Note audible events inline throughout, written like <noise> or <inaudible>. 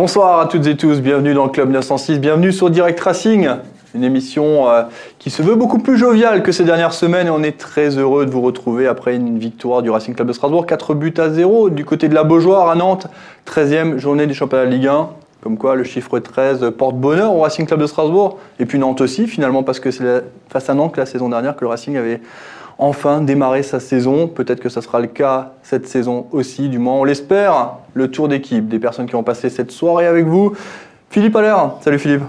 Bonsoir à toutes et tous, bienvenue dans le Club 906, bienvenue sur Direct Racing, une émission euh, qui se veut beaucoup plus joviale que ces dernières semaines et on est très heureux de vous retrouver après une victoire du Racing Club de Strasbourg, 4 buts à 0 du côté de la Beaujoire à Nantes, 13e journée du championnat de Ligue 1. Comme quoi le chiffre 13 porte bonheur au Racing Club de Strasbourg et puis Nantes aussi finalement parce que c'est face à Nantes la saison dernière que le Racing avait enfin démarrer sa saison. Peut-être que ça sera le cas cette saison aussi, du moins on l'espère. Le tour d'équipe des personnes qui ont passé cette soirée avec vous. Philippe Allaire, salut Philippe.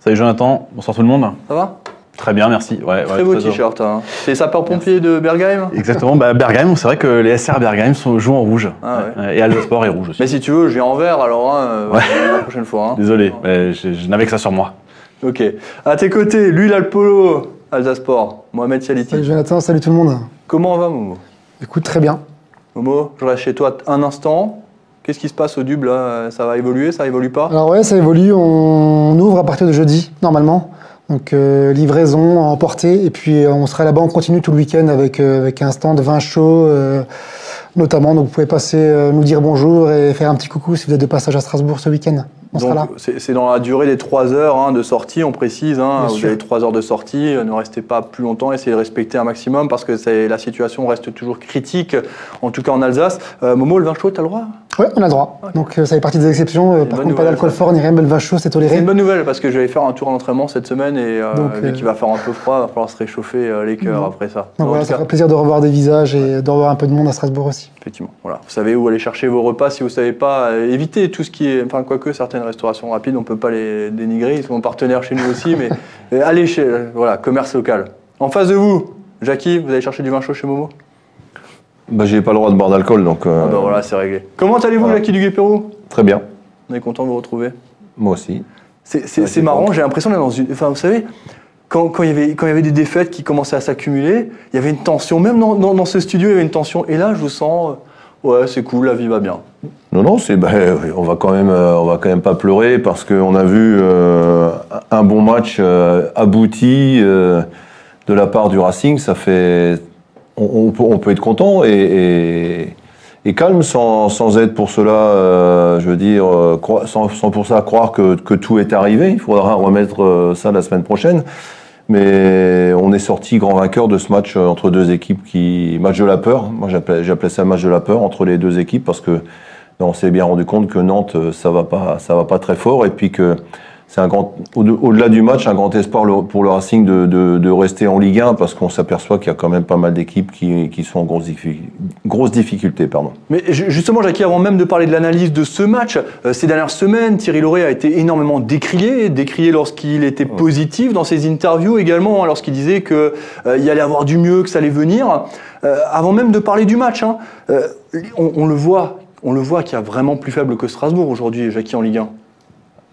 Salut Jonathan, bonsoir tout le monde. Ça va? Très bien, merci. Ouais, très beau t-shirt. Hein. C'est sapeur-pompier de Bergheim? Exactement, bah, Bergheim, c'est vrai que les SR Bergheim sont, jouent en rouge. Ah, ouais. Et Alsasport est rouge aussi. Mais si tu veux, je viens en vert alors hein, euh, la prochaine fois. Hein. <laughs> Désolé, mais je, je n'avais que ça sur moi. Ok. À tes côtés, lui, polo Alsasport, Mohamed Saliti. Salut Jonathan, salut tout le monde. Comment va Momo? Écoute, très bien. Momo, je reste chez toi un instant. Qu'est-ce qui se passe au Dub là? Ça va évoluer, ça évolue pas? Alors ouais, ça évolue. On ouvre à partir de jeudi, normalement. Donc euh, livraison emportée et puis euh, on sera là-bas, on continue tout le week-end avec, euh, avec un stand vin chaud notamment. Donc vous pouvez passer nous dire bonjour et faire un petit coucou si vous êtes de passage à Strasbourg ce week-end. C'est dans la durée des 3 heures hein, de sortie, on précise. Hein, vous avez 3 heures de sortie, ne restez pas plus longtemps, essayez de respecter un maximum parce que la situation reste toujours critique, en tout cas en Alsace. Euh, Momo, le vin chaud, tu as le droit? Oui, on a le droit. Donc euh, ça fait partie des exceptions. Euh, par contre, pas d'alcool fort ni rien, mais le vin chaud, c'est toléré. C'est une bonne nouvelle parce que je vais faire un tour d'entraînement cette semaine et vu qu'il va faire un peu froid, il va falloir se réchauffer les cœurs après ça. Donc, voilà, ça fera plaisir de revoir des visages et de revoir un peu de monde à Strasbourg aussi. Effectivement. Voilà. Vous savez où aller chercher vos repas si vous ne savez pas. éviter tout ce qui est. Enfin, quoique certaines restaurations rapides on ne peut pas les dénigrer, ils sont partenaires chez nous aussi, mais <laughs> allez chez, voilà, commerce local. En face de vous, Jackie, vous allez chercher du vin chaud chez Momo? Bah, j'ai pas le droit de boire d'alcool, donc. Euh, ah bah voilà, c'est réglé. Comment allez-vous, Jackie du Guépérou Très bien. On est content de vous retrouver. Moi aussi. C'est marrant, j'ai l'impression d'être dans une. Enfin, vous savez, quand, quand, il y avait, quand il y avait des défaites qui commençaient à s'accumuler, il y avait une tension. Même dans, dans, ce studio, il y avait une tension. Et là, je vous sens. Ouais, c'est cool, la vie va bien. Non, non, c'est, ben, on va quand même, euh, on va quand même pas pleurer parce qu'on a vu euh, un bon match euh, abouti de la part du Racing. Ça fait, on, peut, être content et, calme sans, être pour cela, je veux dire, sans, sans, pour ça croire que, que, tout est arrivé. Il faudra remettre ça la semaine prochaine. Mais on est sorti grand vainqueur de ce match entre deux équipes qui match de la peur. Moi j'appelais ça match de la peur entre les deux équipes parce que on s'est bien rendu compte que Nantes ça va pas ça va pas très fort et puis que c'est un grand, au-delà du match, un grand espoir pour le Racing de, de, de rester en Ligue 1 parce qu'on s'aperçoit qu'il y a quand même pas mal d'équipes qui, qui, sont en grosse, grosse difficulté. Pardon. Mais justement, Jackie, avant même de parler de l'analyse de ce match, euh, ces dernières semaines, Thierry Lauré a été énormément décrié, décrié lorsqu'il était positif dans ses interviews également, hein, lorsqu'il disait qu'il euh, allait avoir du mieux, que ça allait venir. Euh, avant même de parler du match, hein, on, on, le voit, on le voit qu'il y a vraiment plus faible que Strasbourg aujourd'hui, Jackie, en Ligue 1.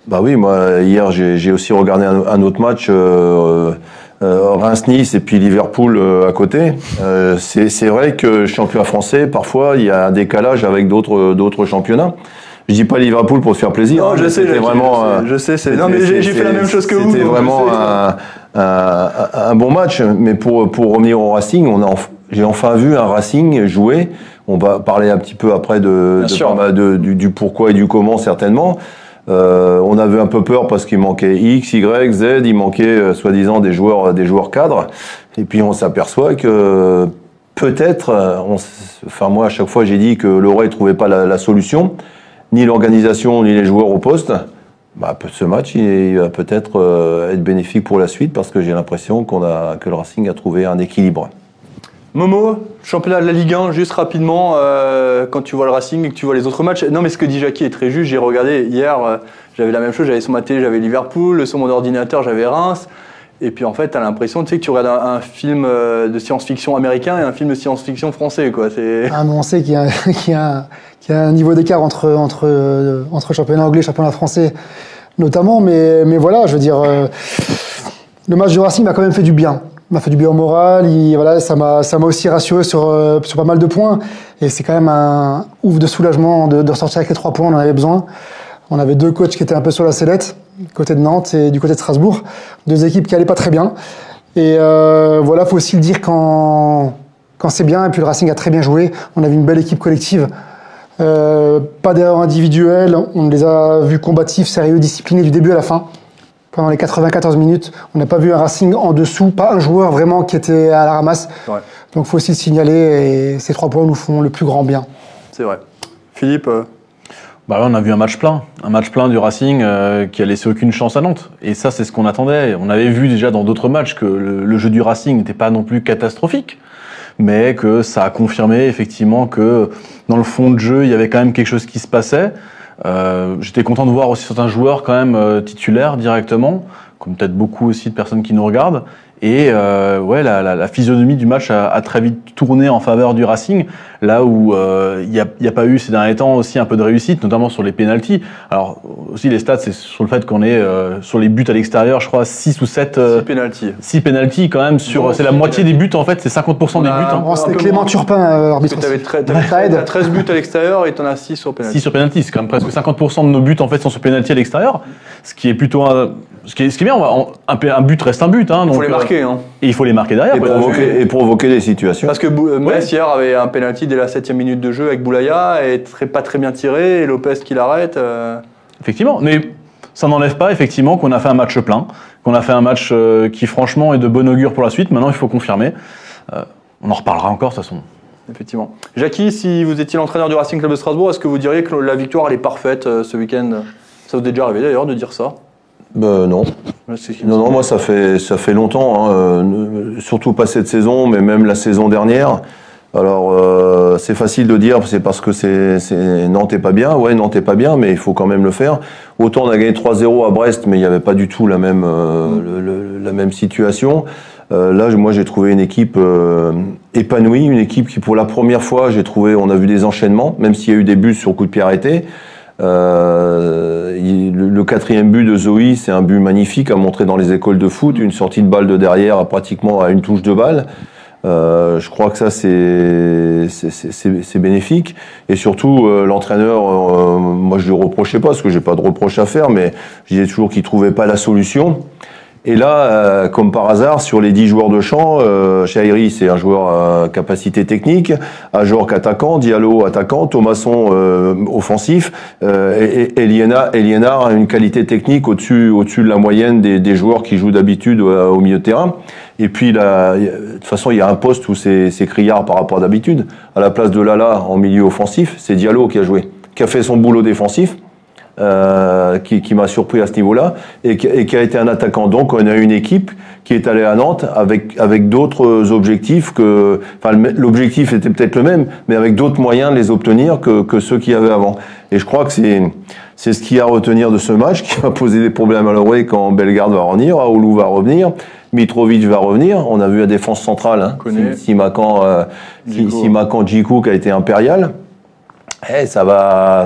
Bah oui, moi hier j'ai aussi regardé un, autre match, euh, euh, Reims-Nice et puis Liverpool euh, à côté. Euh, c'est vrai que championnat français, parfois il y a un décalage avec d'autres d'autres championnats. Je dis pas Liverpool pour se faire plaisir. Non, hein, je sais, vraiment. Je, sais, c'est. Non, mais j'ai fait la même chose que vous. C'était vraiment un, un, un, bon match, mais pour pour revenir au Racing, on a j'ai enfin vu un Racing jouer. On va parler un petit peu après de, de, de du, du, pourquoi et du comment certainement. Euh, on avait un peu peur parce qu'il manquait X, Y, Z, il manquait euh, soi-disant des joueurs, des joueurs cadres. Et puis on s'aperçoit que peut-être, euh, enfin moi à chaque fois j'ai dit que Laurent ne trouvait pas la, solution, ni l'organisation ni les joueurs au poste. Bah, ce match il va peut-être être bénéfique pour la suite parce que j'ai l'impression qu'on a que le Racing a trouvé un équilibre. Momo, championnat de la Ligue 1, juste rapidement, euh, quand tu vois le Racing et que tu vois les autres matchs. Non, mais ce que dit Jackie est très juste. J'ai regardé hier, euh, j'avais la même chose, j'avais sur ma télé, j'avais Liverpool, sur mon ordinateur, j'avais Reims. Et puis en fait, tu as l'impression tu sais, que tu regardes un, film euh, de science-fiction américain et un film de science-fiction français. Quoi. Ah, on sait <laughs> qu'il y, a un niveau d'écart entre, entre, championnat anglais et championnat français, notamment. Mais, mais voilà, je veux dire, le match du Racing m'a quand même fait du bien m'a fait du bien au moral. voilà, ça m'a, ça m'a aussi rassuré sur, euh, sur pas mal de points. Et c'est quand même un ouf de soulagement de, de ressortir avec les trois points. On en avait besoin. On avait deux coachs qui étaient un peu sur la sellette, côté de Nantes et du côté de Strasbourg. Deux équipes qui allaient pas très bien. Et euh, voilà, faut aussi le dire quand, quand c'est bien. Et puis le Racing a très bien joué. On avait une belle équipe collective. pas d'erreur individuelle, on les a vus combatifs, sérieux, disciplinés du début à la fin. Pendant les 94 minutes, on n'a pas vu un Racing en dessous, pas un joueur vraiment qui était à la ramasse. Donc il faut aussi le signaler et ces trois points nous font le plus grand bien. C'est vrai. Philippe bah on a vu un match plein, un match plein du Racing euh, qui a laissé aucune chance à Nantes. Et ça, c'est ce qu'on attendait. On avait vu déjà dans d'autres matchs que le, jeu du Racing n'était pas non plus catastrophique, mais que ça a confirmé effectivement que dans le fond de jeu, il y avait quand même quelque chose qui se passait. Euh, J'étais content de voir aussi certains joueurs quand même euh, titulaires directement, comme peut-être beaucoup aussi de personnes qui nous regardent. Et euh, ouais, la, la, la, physionomie du match a, a, très vite tourné en faveur du Racing, là où euh, il n'y a, pas eu ces derniers temps aussi un peu de réussite, notamment sur les pénalties. Alors aussi les stats, c'est sur le fait qu'on est euh, sur les buts à l'extérieur, je crois 6 ou 7 euh, 6 pénalties. 6 pénalties quand même sur c'est la moitié des buts en fait, c'est 50% des buts. Hein. Oh, C'était Clément Turpin euh, arbitre. Tu avais, 13 buts à l'extérieur et tu en as 6 sur pénalty. 6 sur pénalty, c'est quand même presque 50% de nos buts en fait sont sur pénalty à l'extérieur, ce qui est plutôt un, ce qui est, ce qui est bien, on un, un, but reste un but. Hein, donc, il faut les marquer. Hein. Et il faut les marquer derrière. Et, provoquer, et provoquer, des situations. Parce que Metz hier avait un penalty dès la 7 minute de jeu avec Boulaya et très, pas très bien tiré et Lopez qui l'arrête. Euh... Effectivement, mais ça n'enlève pas effectivement qu'on a fait un match plein, qu'on a fait un match euh, qui franchement est de bon augure pour la suite. Maintenant, il faut confirmer. Euh, on en reparlera encore de toute façon. Effectivement. Jackie, si vous étiez l'entraîneur du Racing Club de Strasbourg, est-ce que vous diriez que la victoire elle est parfaite euh, ce week-end? Ça vous est déjà arrivé d'ailleurs de dire ça? Ben, non. Non, non, moi ça fait ça fait longtemps, hein, euh, surtout pas cette saison, mais même la saison dernière. Alors euh, c'est facile de dire, c'est parce que c'est Nantes est pas bien. Ouais, Nantes est pas bien, mais il faut quand même le faire. Autant on a gagné 3-0 à Brest, mais il n'y avait pas du tout la même euh, la même situation. là, moi j'ai trouvé une équipe épanouie, une équipe qui pour la première fois, j'ai trouvé, on a vu des enchaînements, même s'il y a eu des buts sur coup de pied arrêté. Euh, le, quatrième but de Zoé, c'est un but magnifique à montrer dans les écoles de foot, une sortie de balle de derrière à pratiquement à une touche de balle. Euh, je crois que ça c'est bénéfique et surtout euh, l'entraîneur, moi je lui reprochais pas parce que j'ai pas de reproche à faire, mais je disais toujours qu'il trouvait pas la solution. Et là, euh, comme par hasard, sur les 10 joueurs de champ, euh, c'est un joueur à capacité technique, Ajorc attaquant, Diallo attaquant, Thomasson euh, offensif, euh, et, Eliena, Eliena a une qualité technique au-dessus au de la moyenne des, des joueurs qui jouent d'habitude au, milieu de terrain. Et puis, là, de toute façon, il y a un poste où c'est criard par rapport à d'habitude. À la place de Lala en milieu offensif, c'est Diallo qui a joué, qui a fait son boulot défensif euh, qui, qui m'a surpris à ce niveau-là et, et, qui a été un attaquant. Donc on a une équipe qui est allée à Nantes avec avec d'autres objectifs que, enfin l'objectif était peut-être le même, mais avec d'autres moyens de les obtenir que, que ceux qu'il y avait avant. Et je crois que c'est c'est ce qu'il y a à retenir de ce match qui va poser des problèmes à l'oreille quand Bellegarde va revenir, Aoulou va revenir. Mitrovic va revenir. On a vu la défense centrale, hein, Simakan, euh, Simakan Djikou qui a été impérial. Eh, ça va,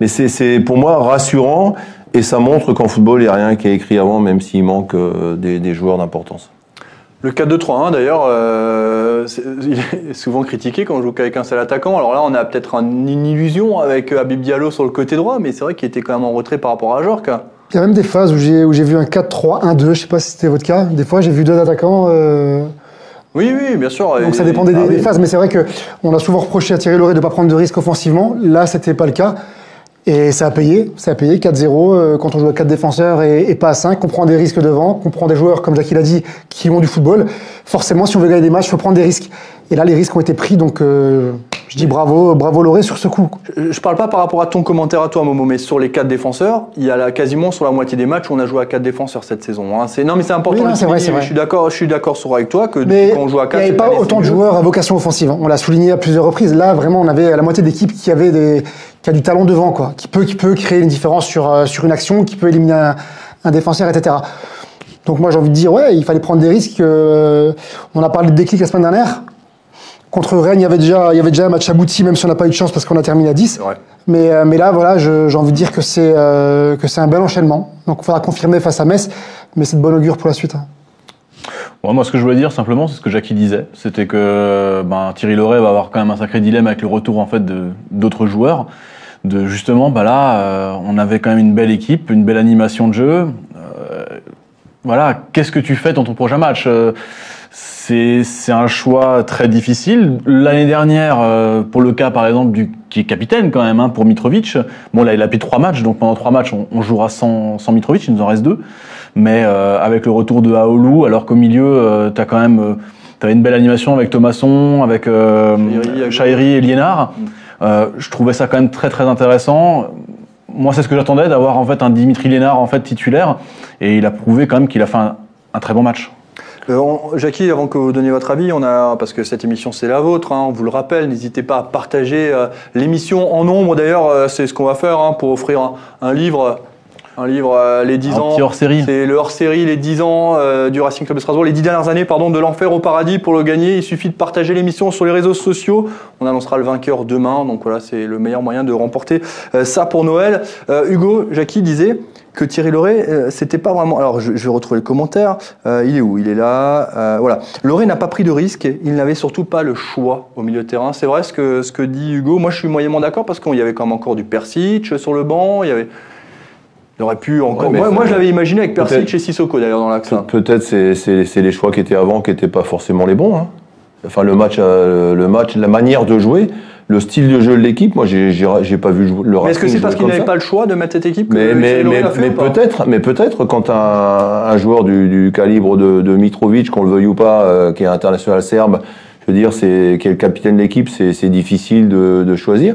mais c'est pour moi rassurant et ça montre qu'en football, il n'y a rien qui est écrit avant, même s'il manque euh, des, des, joueurs d'importance. Le 4-2-3-1, d'ailleurs, euh, il est souvent critiqué quand on joue qu'avec un seul attaquant. Alors là, on a peut-être une illusion avec euh, Habib Diallo sur le côté droit, mais c'est vrai qu'il était quand même en retrait par rapport à Jorka. Il y a même des phases où j'ai vu un 4-3-1-2, je ne sais pas si c'était votre cas. Des fois, j'ai vu deux attaquants. Euh... Oui, oui, bien sûr. Donc ça dépendait des, ah des, phases, mais c'est vrai qu'on a souvent reproché à Thierry Loret de ne pas prendre de risques offensivement. Là, c'était pas le cas. Et ça a payé, ça a payé 4-0 euh, quand on joue à 4 défenseurs et, pas à 5, qu'on prend des risques devant, qu'on prend des joueurs, comme Jackie l'a dit, qui ont du football. Forcément, si on veut gagner des matchs, il faut prendre des risques. Et là, les risques ont été pris, donc euh, je dis bravo, bravo Loré sur ce coup. Je, je parle pas par rapport à ton commentaire à toi, Momo, mais sur les 4 défenseurs, il y a là, quasiment sur la moitié des matchs où on a joué à 4 défenseurs cette saison. Hein. Non, mais c'est important. Oui, vrai, vrai. Je suis d'accord, je suis d'accord avec toi que mais quand on joue à 4 Il n'y avait pas autant de joueurs à vocation offensive. Hein. On l'a souligné à plusieurs reprises. Là, vraiment, on avait la moitié d'équipes qui avait des qui a du talent devant, quoi, qui peut, qui peut créer une différence sur, euh, sur une action, qui peut éliminer un, un défenseur, etc. Donc moi j'ai envie de dire, ouais, il fallait prendre des risques. Euh, on a parlé de déclic la semaine dernière. Contre Rennes, il y avait déjà, il y avait déjà un match abouti, même si on n'a pas eu de chance parce qu'on a terminé à 10. Mais, euh, mais là, voilà, j'ai envie de dire que c'est euh, que c'est un bel enchaînement. Donc il faudra confirmer face à Metz, mais c'est de bon augure pour la suite. Hein. Moi, ce que je voulais dire simplement, c'est ce que Jackie disait, c'était que ben, Thierry Loret va avoir quand même un sacré dilemme avec le retour en fait d'autres joueurs de justement, bah là, euh, on avait quand même une belle équipe, une belle animation de jeu. Euh, voilà, qu'est-ce que tu fais dans ton prochain match? Euh, c'est un choix très difficile. L'année dernière, euh, pour le cas par exemple du qui est capitaine quand même hein, pour Mitrovic, bon là il a pris trois matchs, donc pendant trois matchs on, on jouera sans, sans Mitrovic, il nous en reste deux. Mais euh, avec le retour de Aoulou, alors qu'au milieu euh, t'as quand même euh, t'avais une belle animation avec Thomasson, avec euh, Chahiri, et Liénard. Euh, je trouvais ça quand même très très intéressant. Moi c'est ce que j'attendais d'avoir en fait un Dimitri Liénard en fait titulaire et il a prouvé quand même qu'il a fait un, un très bon match. Euh, on- Jackie, avant que vous donniez votre avis, on a parce que cette émission c'est la vôtre, hein, on vous le rappelle, n'hésitez pas à partager euh, l'émission en nombre. D'ailleurs, euh, c'est ce qu'on va faire hein, pour offrir un, un livre, un livre euh, les 10 Un ans. petit hors-série. C'est le hors-série les 10 ans du Racing Club de Strasbourg, les 10 dernières années, pardon, de l'enfer au paradis. Pour le gagner, il suffit de partager l'émission sur les réseaux sociaux. On annoncera le vainqueur demain, donc voilà, c'est le meilleur moyen de remporter ça pour Noël. Euh, Hugo, Jackie disait que Thierry Loret, euh, c'était pas vraiment. Alors, je, je vais retrouver le commentaire. Euh, il est où? Il est là. Euh, voilà. Loret n'a pas pris de risque. Il n'avait surtout pas le choix au milieu de terrain. C'est vrai ce que, ce que dit Hugo. Moi, je suis moyennement d'accord parce qu'il y avait quand même encore du Persic sur le banc. Il y avait. Il aurait pu encore. Ouais, moi, je l'avais imaginé avec Persic et Sissoko d'ailleurs dans l'axe. hein. Peut-être c'est c'est les choix qui étaient avant qui n'étaient pas forcément les bons. hein. Enfin le match, le match, la manière de jouer, le style de jeu de l'équipe. Moi j'ai j'ai j'ai pas vu le Mais est-ce que Racing c'est parce qu'il n'avait pas le choix de mettre cette équipe que Mais, mais, peut-être, mais peut-être quand un, un joueur du, du calibre de, de Mitrovic, qu'on le veuille ou pas, euh, qui est international serbe, je veux dire, c'est qui est le capitaine de l'équipe, c'est c'est difficile de, de choisir.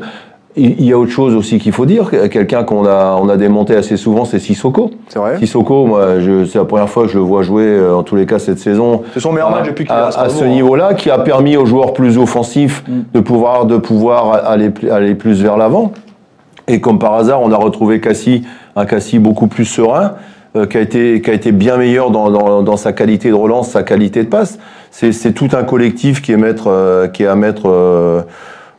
Il y a autre chose aussi qu'il faut dire. Quelqu'un qu'on a, on a démonté assez souvent, c'est Sissoko. C'est vrai. Sissoko, moi, je- c'est la première fois que je le vois jouer, euh, en tous les cas cette saison. C'est son meilleur match depuis qu'il est à, à à ce hein. niveau-là, qui a permis aux joueurs plus offensifs Mm. de pouvoir de pouvoir aller plus- aller plus vers l'avant. Et comme par hasard, on a retrouvé Cassie, un Cassie beaucoup plus serein, euh, qui a été qui a été bien meilleur dans, dans, dans sa qualité de relance, sa qualité de passe. C'est c'est tout un collectif qui est mettre euh, qui est à mettre. euh,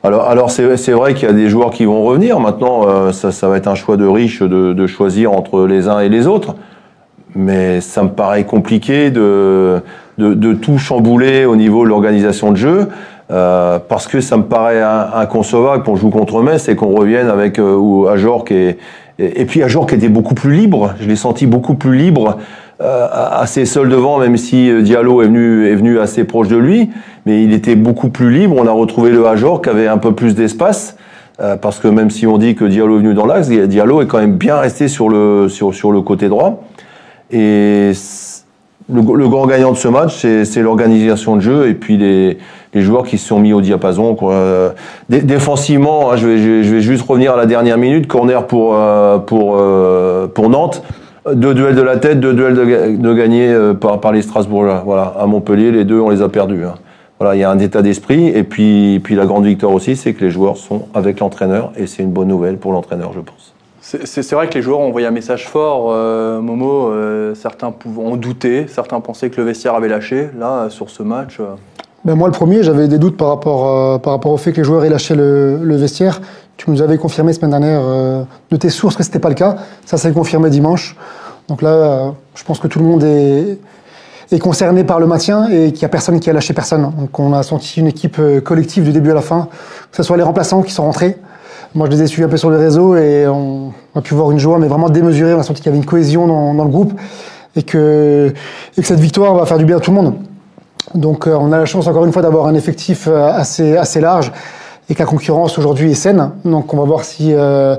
alors, alors c'est vrai qu'il y a des joueurs qui vont revenir. Maintenant, euh, ça, ça va être un choix de riche de, de choisir entre les uns et les autres. Mais ça me paraît compliqué de, de, de tout chambouler au niveau de l'organisation de jeu. euh, parce que ça me paraît in- inconcevable qu'on joue contre Metz et qu'on revienne avec euh, ou Ajor et, et puis Ajor qui était beaucoup plus libre. Je l'ai senti beaucoup plus libre, assez seul devant, même si euh, Diallo est venu est venu assez proche de lui, mais il était beaucoup plus libre. On a retrouvé le Ajor qui avait un peu plus d'espace. euh, parce que même si on dit que Diallo est venu dans l'axe, Diallo est quand même bien resté sur le, sur, sur le côté droit. Et le, le grand gagnant de ce match, c'est l'organisation de jeu et puis les, les joueurs qui se sont mis au diapason. Quoi. Euh, dé- défensivement, hein, je, vais, je, vais, je vais juste revenir à la dernière minute. Corner pour, euh, pour, euh, pour Nantes. Deux duels de la tête, deux duels de, de gagnés euh, par, par les Strasbourgeois. Voilà, à Montpellier, les deux, on les a perdus. hein. Voilà, il y a un état d'esprit. Et puis, puis la grande victoire aussi, c'est que les joueurs sont avec l'entraîneur. Et c'est une bonne nouvelle pour l'entraîneur, je pense. C'est- vrai que les joueurs ont envoyé un message fort, euh, Momo. euh, certains pouvaient en douter, certains pensaient que le vestiaire avait lâché. Là, sur ce match, euh, Ben moi, le premier, j'avais des doutes par rapport, euh, par rapport au fait que les joueurs aient lâché le, le vestiaire. Tu nous avais confirmé semaine dernière euh, de tes sources que c'était pas le cas. Ça s'est confirmé dimanche. Donc là, euh, je pense que tout le monde est, concerné par le maintien et qu'il n'y a personne qui a lâché personne. Donc on a senti une équipe euh, collective du début à la fin, que ce soit les remplaçants qui sont rentrés. Moi, je les ai suivis un peu sur les réseaux et on a pu voir une joie, mais vraiment démesurée. On a senti qu'il y avait une cohésion dans, le groupe et que, et que cette victoire va faire du bien à tout le monde. Donc on a la chance encore une fois d'avoir un effectif assez, assez large et que la concurrence aujourd'hui est saine. Donc on va voir si, euh,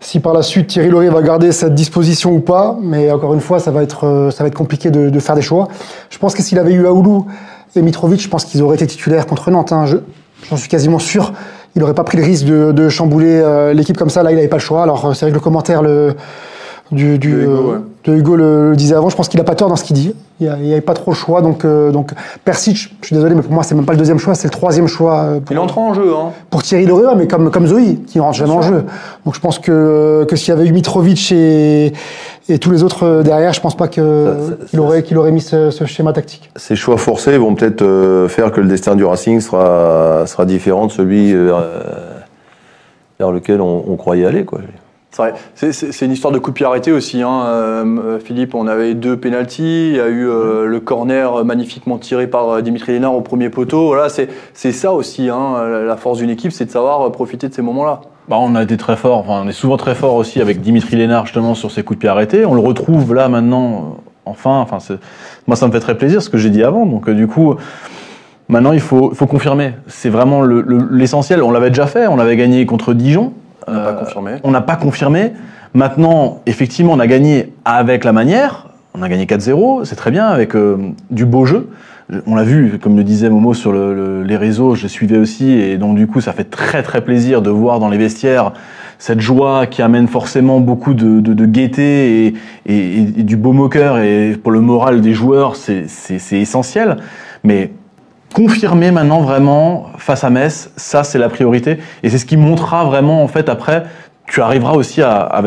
si par la suite Thierry Laurier va garder cette disposition ou pas. Mais encore une fois, ça va être, euh, ça va être compliqué de, de faire des choix. Je pense que s'il avait eu Aoulou et Mitrovic, je pense qu'ils auraient été titulaires contre Nantes. hein. Je- J'en suis quasiment sûr. Il n'aurait pas pris le risque de, de chambouler euh, l'équipe comme ça. Là, il n'avait pas le choix. Alors euh, c'est vrai que le commentaire le, du, du, Hugo, euh, ouais. Hugo le, le disait avant. Je pense qu'il n'a pas tort dans ce qu'il dit. Il n'y avait pas trop le choix. Donc, euh, donc Persic, je suis désolé, mais pour moi, c'est même pas le deuxième choix, c'est le troisième choix euh, pour, il entre en jeu. Hein. pour Thierry Loret, mais comme, comme Zoé, qui ne rentre jamais en jeu. Donc je pense que, que s'il y avait eu Mitrovic et, et tous les autres euh, derrière, je pense pas qu'il aurait, qu'il aurait mis ce, ce schéma tactique. Ces choix forcés vont peut-être faire que le destin du Racing sera, sera différent de celui vers lequel on, on croyait aller. Quoi. C'est vrai. C'est- une histoire de coup de pied arrêté aussi. Hein. Euh, euh, Philippe, on avait deux pénalties. Il y a eu euh, le corner magnifiquement tiré par Dimitri Lénard au premier poteau. Voilà, c'est ça aussi. Hein. La force d'une équipe, c'est de savoir profiter de ces moments-là. Bah, on a été très fort, enfin, on est souvent très fort aussi avec Dimitri Lénard justement sur ses coups de pied arrêtés. On le retrouve là maintenant enfin, enfin, moi ça me fait très plaisir ce que j'ai dit avant. Donc euh, du coup, maintenant il faut, confirmer. C'est vraiment le- le- l'essentiel. on l'avait déjà fait. On avait gagné contre Dijon. On n'a pas Euh, confirmé. On n'a pas confirmé. Maintenant, effectivement, on a gagné avec la manière. On a gagné 4-0, c'est très bien, avec euh, du beau jeu. Je- On l'a vu, comme le disait Momo sur le- le- les réseaux, je les suivais aussi, et donc du coup, ça fait très très plaisir de voir dans les vestiaires cette joie qui amène forcément beaucoup de, de, de gaieté et, et- et du beau moqueur, et pour le moral des joueurs, c'est essentiel. Mais confirmer maintenant vraiment face à Metz, ça c'est la priorité et c'est ce qui montrera vraiment en fait après tu arriveras aussi à, à,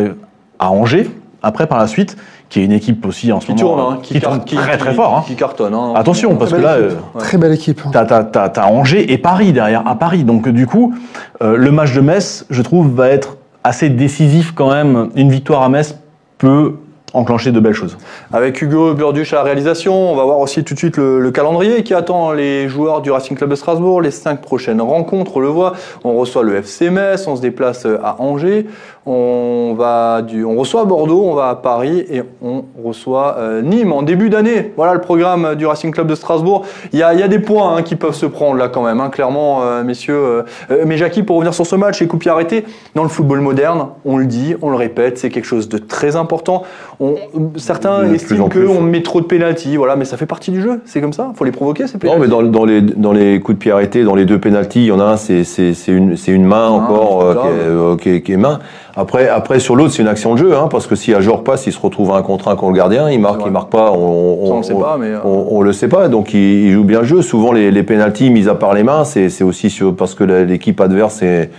à Angers après par la suite qui est une équipe aussi en ce Qui moment tourne, hein, qui, tourne qui- très très qui- fort hein. Qui cartonne. hein. attention parce que là euh. Très belle équipe. T'as, t'as, t'as, t'as Angers et Paris derrière, à Paris. Donc du coup, euh, le match de Metz, je trouve, va être assez décisif quand même. Une victoire à Metz peut enclencher de belles choses. Avec Hugo Burduche à la réalisation, on va voir aussi tout de suite le, le calendrier qui attend les joueurs du Racing Club de Strasbourg. Les cinq prochaines rencontres, on le voit. On reçoit le FC Metz, on se déplace à Angers, on, va du, on reçoit Bordeaux, on va à Paris et on reçoit euh, Nîmes en début d'année. Voilà le programme du Racing Club de Strasbourg. Il y a, il y a des points hein, qui peuvent se prendre là quand même, hein, clairement, euh, messieurs. Euh, euh, mais Jackie, pour revenir sur ce match, les coups pieds arrêtés, dans le football moderne, on le dit, on le répète, c'est quelque chose de très important. On, certains plus estiment qu'on met trop de pénalties, voilà, mais ça fait partie du jeu, c'est comme ça, faut les provoquer ces Non, pénalties. mais dans, dans les, dans les coups de pied arrêtés, dans les deux pénalties, il y en a un, c'est, une, main encore euh, euh, qui, est, qui est main. Après, après sur l'autre, c'est une action de jeu, hein, parce que si un joueur passe, il se retrouve à un contre un contre le gardien, il marque, il marque pas, on, Ça, on le sait pas, mais, euh, on, on le sait pas. Donc il, il joue bien le jeu. Souvent les, les pénalties, mis à part les mains, c'est, aussi sur- parce que l'équipe adverse est,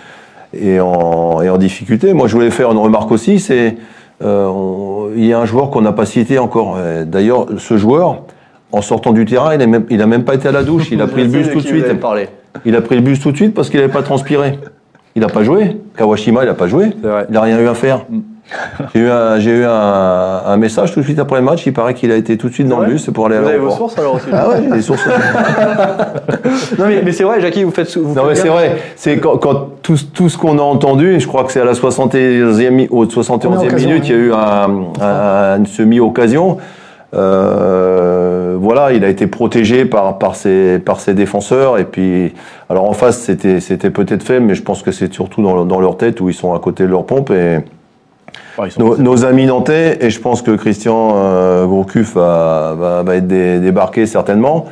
est, en, est en difficulté. Moi, je voulais faire une remarque aussi, c'est euh, il y a un joueur qu'on n'a pas cité encore. Euh, D'ailleurs, ce joueur, en sortant du terrain, il a même, même pas été à la douche. Il a <laughs> pris le bus tout de suite. Il a pris le bus tout de suite parce qu'il n'avait pas transpiré. Il n'a pas joué. Kawashima, il n'a pas joué. Il n'a rien eu à faire. <laughs> J'ai eu, un, j'ai eu un, un message tout de suite après le match. Il paraît qu'il a été tout de suite dans le bus pour aller à Vous avez vos l'aéroport. sources alors aussi <laughs> Ah ouais, j'ai des sources. <laughs> Non mais, mais c'est vrai, Jackie, vous faites. Vous Non mais c'est vrai, c'est quand, quand tout, tout ce qu'on a entendu, je crois que c'est à la 71e, mi- au 71e Première occasion, minute, il y a eu un, un- une semi-occasion. Euh, voilà, il a été protégé par, par, ses, par ses défenseurs. Et puis, alors en face, c'était c'était peut-être fait, mais je pense que c'est surtout dans, dans leur tête où ils sont à côté de leur pompe. Et nos, nos amis nantais, et je pense que Christian euh, Gourcuff va, va, va être dé- débarqué certainement.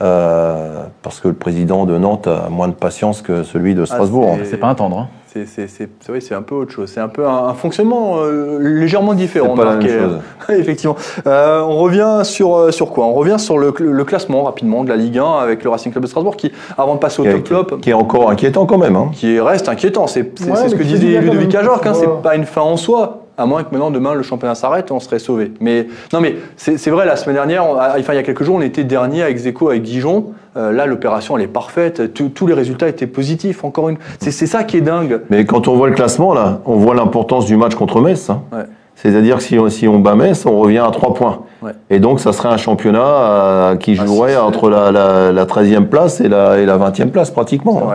Euh, parce que le président de Nantes a moins de patience que celui de Strasbourg. c'est- c'est pas un tendre. hein. C'est c'est- c'est- c'est vrai, c'est un peu autre chose. C'est un peu un, un fonctionnement euh, légèrement différent. Pas la même et, chose. euh, <laughs> Effectivement. Euh, on revient sur, euh, sur quoi? On revient sur le, le classement rapidement de la Ligue 1 avec le Racing Club de Strasbourg qui, avant de passer au qui, top flop, qui est encore inquiétant quand même. Hein. qui reste inquiétant. C'est c'est- Ouais, ce que disait Ludovic. Ajorc. Hein, c'est pas une fin en soi. À moins que maintenant, demain, le championnat s'arrête, on serait sauvé. Mais non, mais c'est vrai, la semaine dernière, on- enfin, il y a quelques jours, on était dernier avec Zeko, avec Dijon. Euh, là, l'opération, elle est parfaite. Tous- Tous les résultats étaient positifs. Encore une. C'est ça qui est dingue. Mais quand on voit le classement, là, on voit l'importance du match contre Metz. hein. Ouais. C'est-à-dire que si on, si on bat Metz, on revient à 3 points. Ouais. Et donc, ça serait un championnat euh, qui Ah, jouerait entre la, la, la 13e place et la, et la 20e place, pratiquement.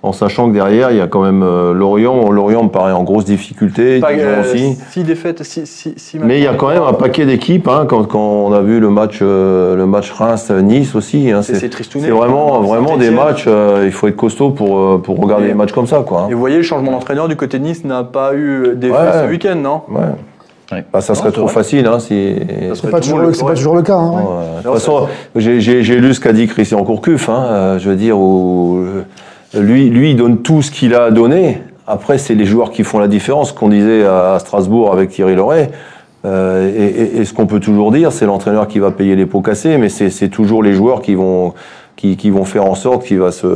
En sachant que derrière, il y a quand même euh, Lorient. Lorient me paraît en grosse difficulté, Pas, euh, aussi. six défaites, six, six, six Mais il y a quand même un paquet d'équipes. Hein, quand, quand on a vu le match, euh, le match Reims-Nice aussi. Hein, C'est- c'est tristouné. c'est vraiment, vraiment des matchs. euh, il faut être costaud pour, euh, pour regarder Et- des matchs comme ça, quoi. hein. Et vous voyez, le changement d'entraîneur du côté de Nice n'a pas eu d'effet Ouais. ce week-end, non? Ouais. Ouais. Bah, ça serait trop vrai. facile. Hein, si... C'est pas, toujours le- pas toujours le cas. hein, ouais. Ouais, De toute façon, j'ai- lu ce qu'a dit Christian Courcuff. Hein, euh, je veux dire, où, lui, lui, il donne tout ce qu'il a à donner. Après, c'est les joueurs qui font la différence. Ce qu'on disait à Strasbourg avec Thierry Loret. Euh, et, et- et ce qu'on peut toujours dire, c'est l'entraîneur qui va payer les pots cassés, mais c'est c'est toujours les joueurs qui vont, qui, qui vont faire en sorte qu'il va se.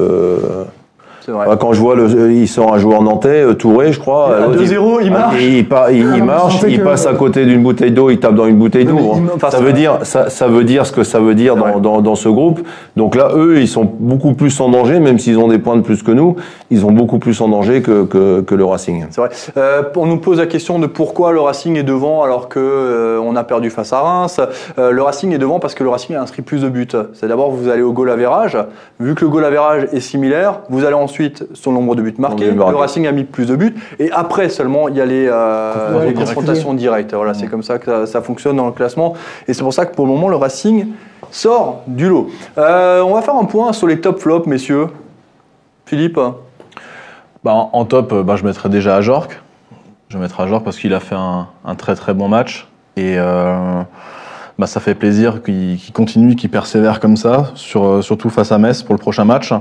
Vrai. Quand je vois, le, il sort un joueur nantais, euh, Touré, je crois. À l'autre, 2-0, il marche. Il, il, pa- il- il Ah, non, marche, il que- passe à côté d'une bouteille d'eau, il tape dans une bouteille d'eau. hein. ça veut dire, ça, ça veut dire ce que ça veut dire dans, dans, dans ce groupe. Donc là, eux, ils sont beaucoup plus en danger, même s'ils ont des points de plus que nous, ils ont beaucoup plus en danger que, que, que le Racing. C'est vrai. Euh, on nous pose la question de pourquoi le Racing est devant alors que euh, on a perdu face à Reims. Euh, le Racing est devant parce que le Racing a inscrit plus de buts. C'est d'abord vous allez au goal average. Vu que le goal average est similaire, vous allez en- ensuite son nombre de buts marqués. Le. Racing a mis plus de buts. Et après seulement, il y a les, euh, Ouais, les les confrontations directes. Voilà, c'est comme ça que ça, ça fonctionne dans le classement. Et c'est pour ça que pour le moment, le Racing sort du lot. Euh, on va faire un point sur les top flops, messieurs. Philippe Bah, en- en top, euh, bah, je mettrais déjà Ajorc. Je mettrai Ajorc parce qu'il a fait un, un très très bon match. Et euh, bah, ça fait plaisir qu'il continue, qu'il persévère comme ça, sur, surtout face à Metz pour le prochain match.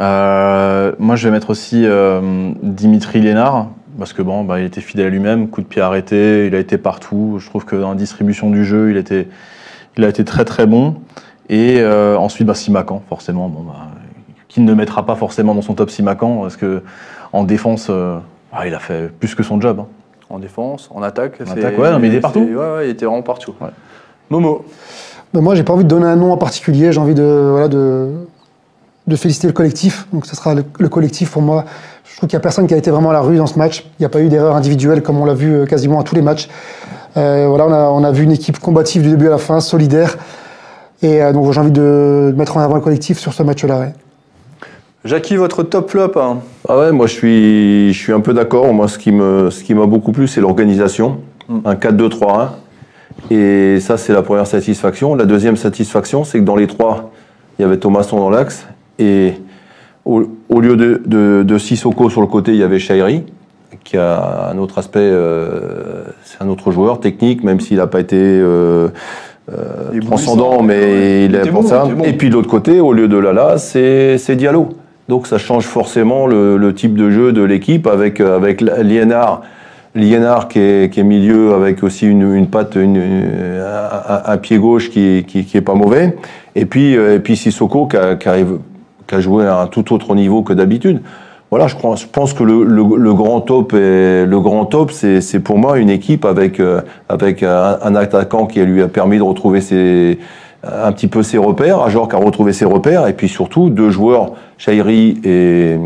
Euh, moi, je vais mettre aussi euh, Dimitri Lénard, parce que bon, bah, il était fidèle à lui-même, coup de pied arrêté, il a été partout. Je trouve que dans la distribution du jeu, il, était, il a été très très bon. Et euh, ensuite, bah, Simacan, forcément. Bon, bah, qui ne le mettra pas forcément dans son top Simacan, parce que en défense, euh, ah, il a fait plus que son job. hein. en défense, en attaque. En c'est- attaque, ouais, non, mais il est partout. c'est- Ouais, ouais, il était vraiment partout. Ouais. Momo. Ben, moi, j'ai pas envie de donner un nom en particulier. J'ai envie de, voilà, de, de féliciter le collectif. Donc, ce sera le, le collectif pour moi. Je trouve qu'il n'y a personne qui a été vraiment à la rue dans ce match. Il n'y a pas eu d'erreur individuelle comme on l'a vu euh, quasiment à tous les matchs. Euh, voilà, on a, on a vu une équipe combative du début à la fin, solidaire. Et euh, donc, j'ai envie de mettre en avant le collectif sur ce match-là. ouais. Jackie, votre top flop hein? Ah ouais, moi je suis, je suis un peu d'accord. Moi, ce qui me, ce qui m'a beaucoup plu, c'est l'organisation. Un 4-2-3-1. Et ça, c'est la première satisfaction. La deuxième satisfaction, c'est que dans les trois, il y avait Thomasson dans l'axe. Et au, au lieu de, de, de Sissoko sur le côté, il y avait Shairi, qui a un autre aspect. euh, c'est un autre joueur technique, même s'il n'a pas été. euh, euh, transcendant, mais il est pour bon, ça. il était bon. Et puis de l'autre côté, au lieu de Lala, c'est Diallo. Donc ça change forcément le, le type de jeu de l'équipe avec avec Liénard. Liénard qui est, qui est milieu avec aussi une, une patte, une, un, pied gauche qui, qui, qui est pas mauvais. Et puis, euh, et puis Sissoko qui arrive, qui a joué à un tout autre niveau que d'habitude. Voilà, je pense, je pense que le, le, le grand top, est, le grand top, c'est, pour moi une équipe avec euh, avec un attaquant qui lui a permis de retrouver ses un petit peu ses repères, Ajor qui a retrouvé ses repères, et puis surtout deux joueurs, Chairi et,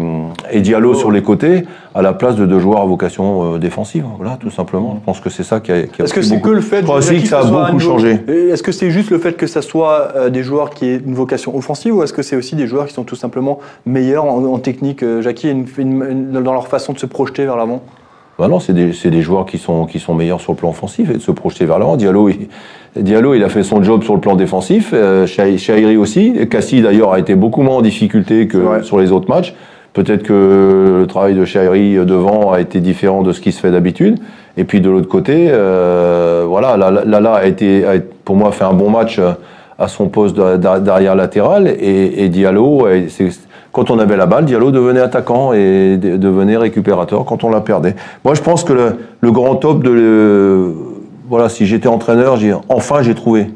et Diallo sur les côtés, à la place de deux joueurs à vocation euh, défensive. Voilà, tout simplement. Je pense que c'est ça qui a, qui a Est-ce que c'est que le fait aussi que ça a beaucoup changé. Et Est-ce que c'est juste le fait que ça soit euh, des joueurs qui aient une vocation offensive ou est-ce que c'est aussi des joueurs qui sont tout simplement meilleurs en, en technique euh, Jackie, une- une- une- dans leur façon de se projeter vers l'avant? Bah non, c'est des, joueurs qui sont, qui sont meilleurs sur le plan offensif et de se projeter vers l'avant. Diallo, il, Diallo, il a fait son job sur le plan défensif. Euh, Chahiri aussi. Cassie, d'ailleurs, a été beaucoup moins en difficulté que sur les autres matchs. Peut-être que le travail de Chahiri devant a été différent de ce qui se fait d'habitude. Et puis de l'autre côté, euh, voilà, Lala Lala a été, a, pour moi, fait un bon match euh, à son poste d'a- d'a- d'arrière latéral. Et, et Diallo, euh, c'est- quand on avait la balle, Diallo devenait attaquant et de- devenait récupérateur quand on la perdait. Moi, je pense que le, grand top de. voilà, si j'étais entraîneur, enfin j'ai trouvé.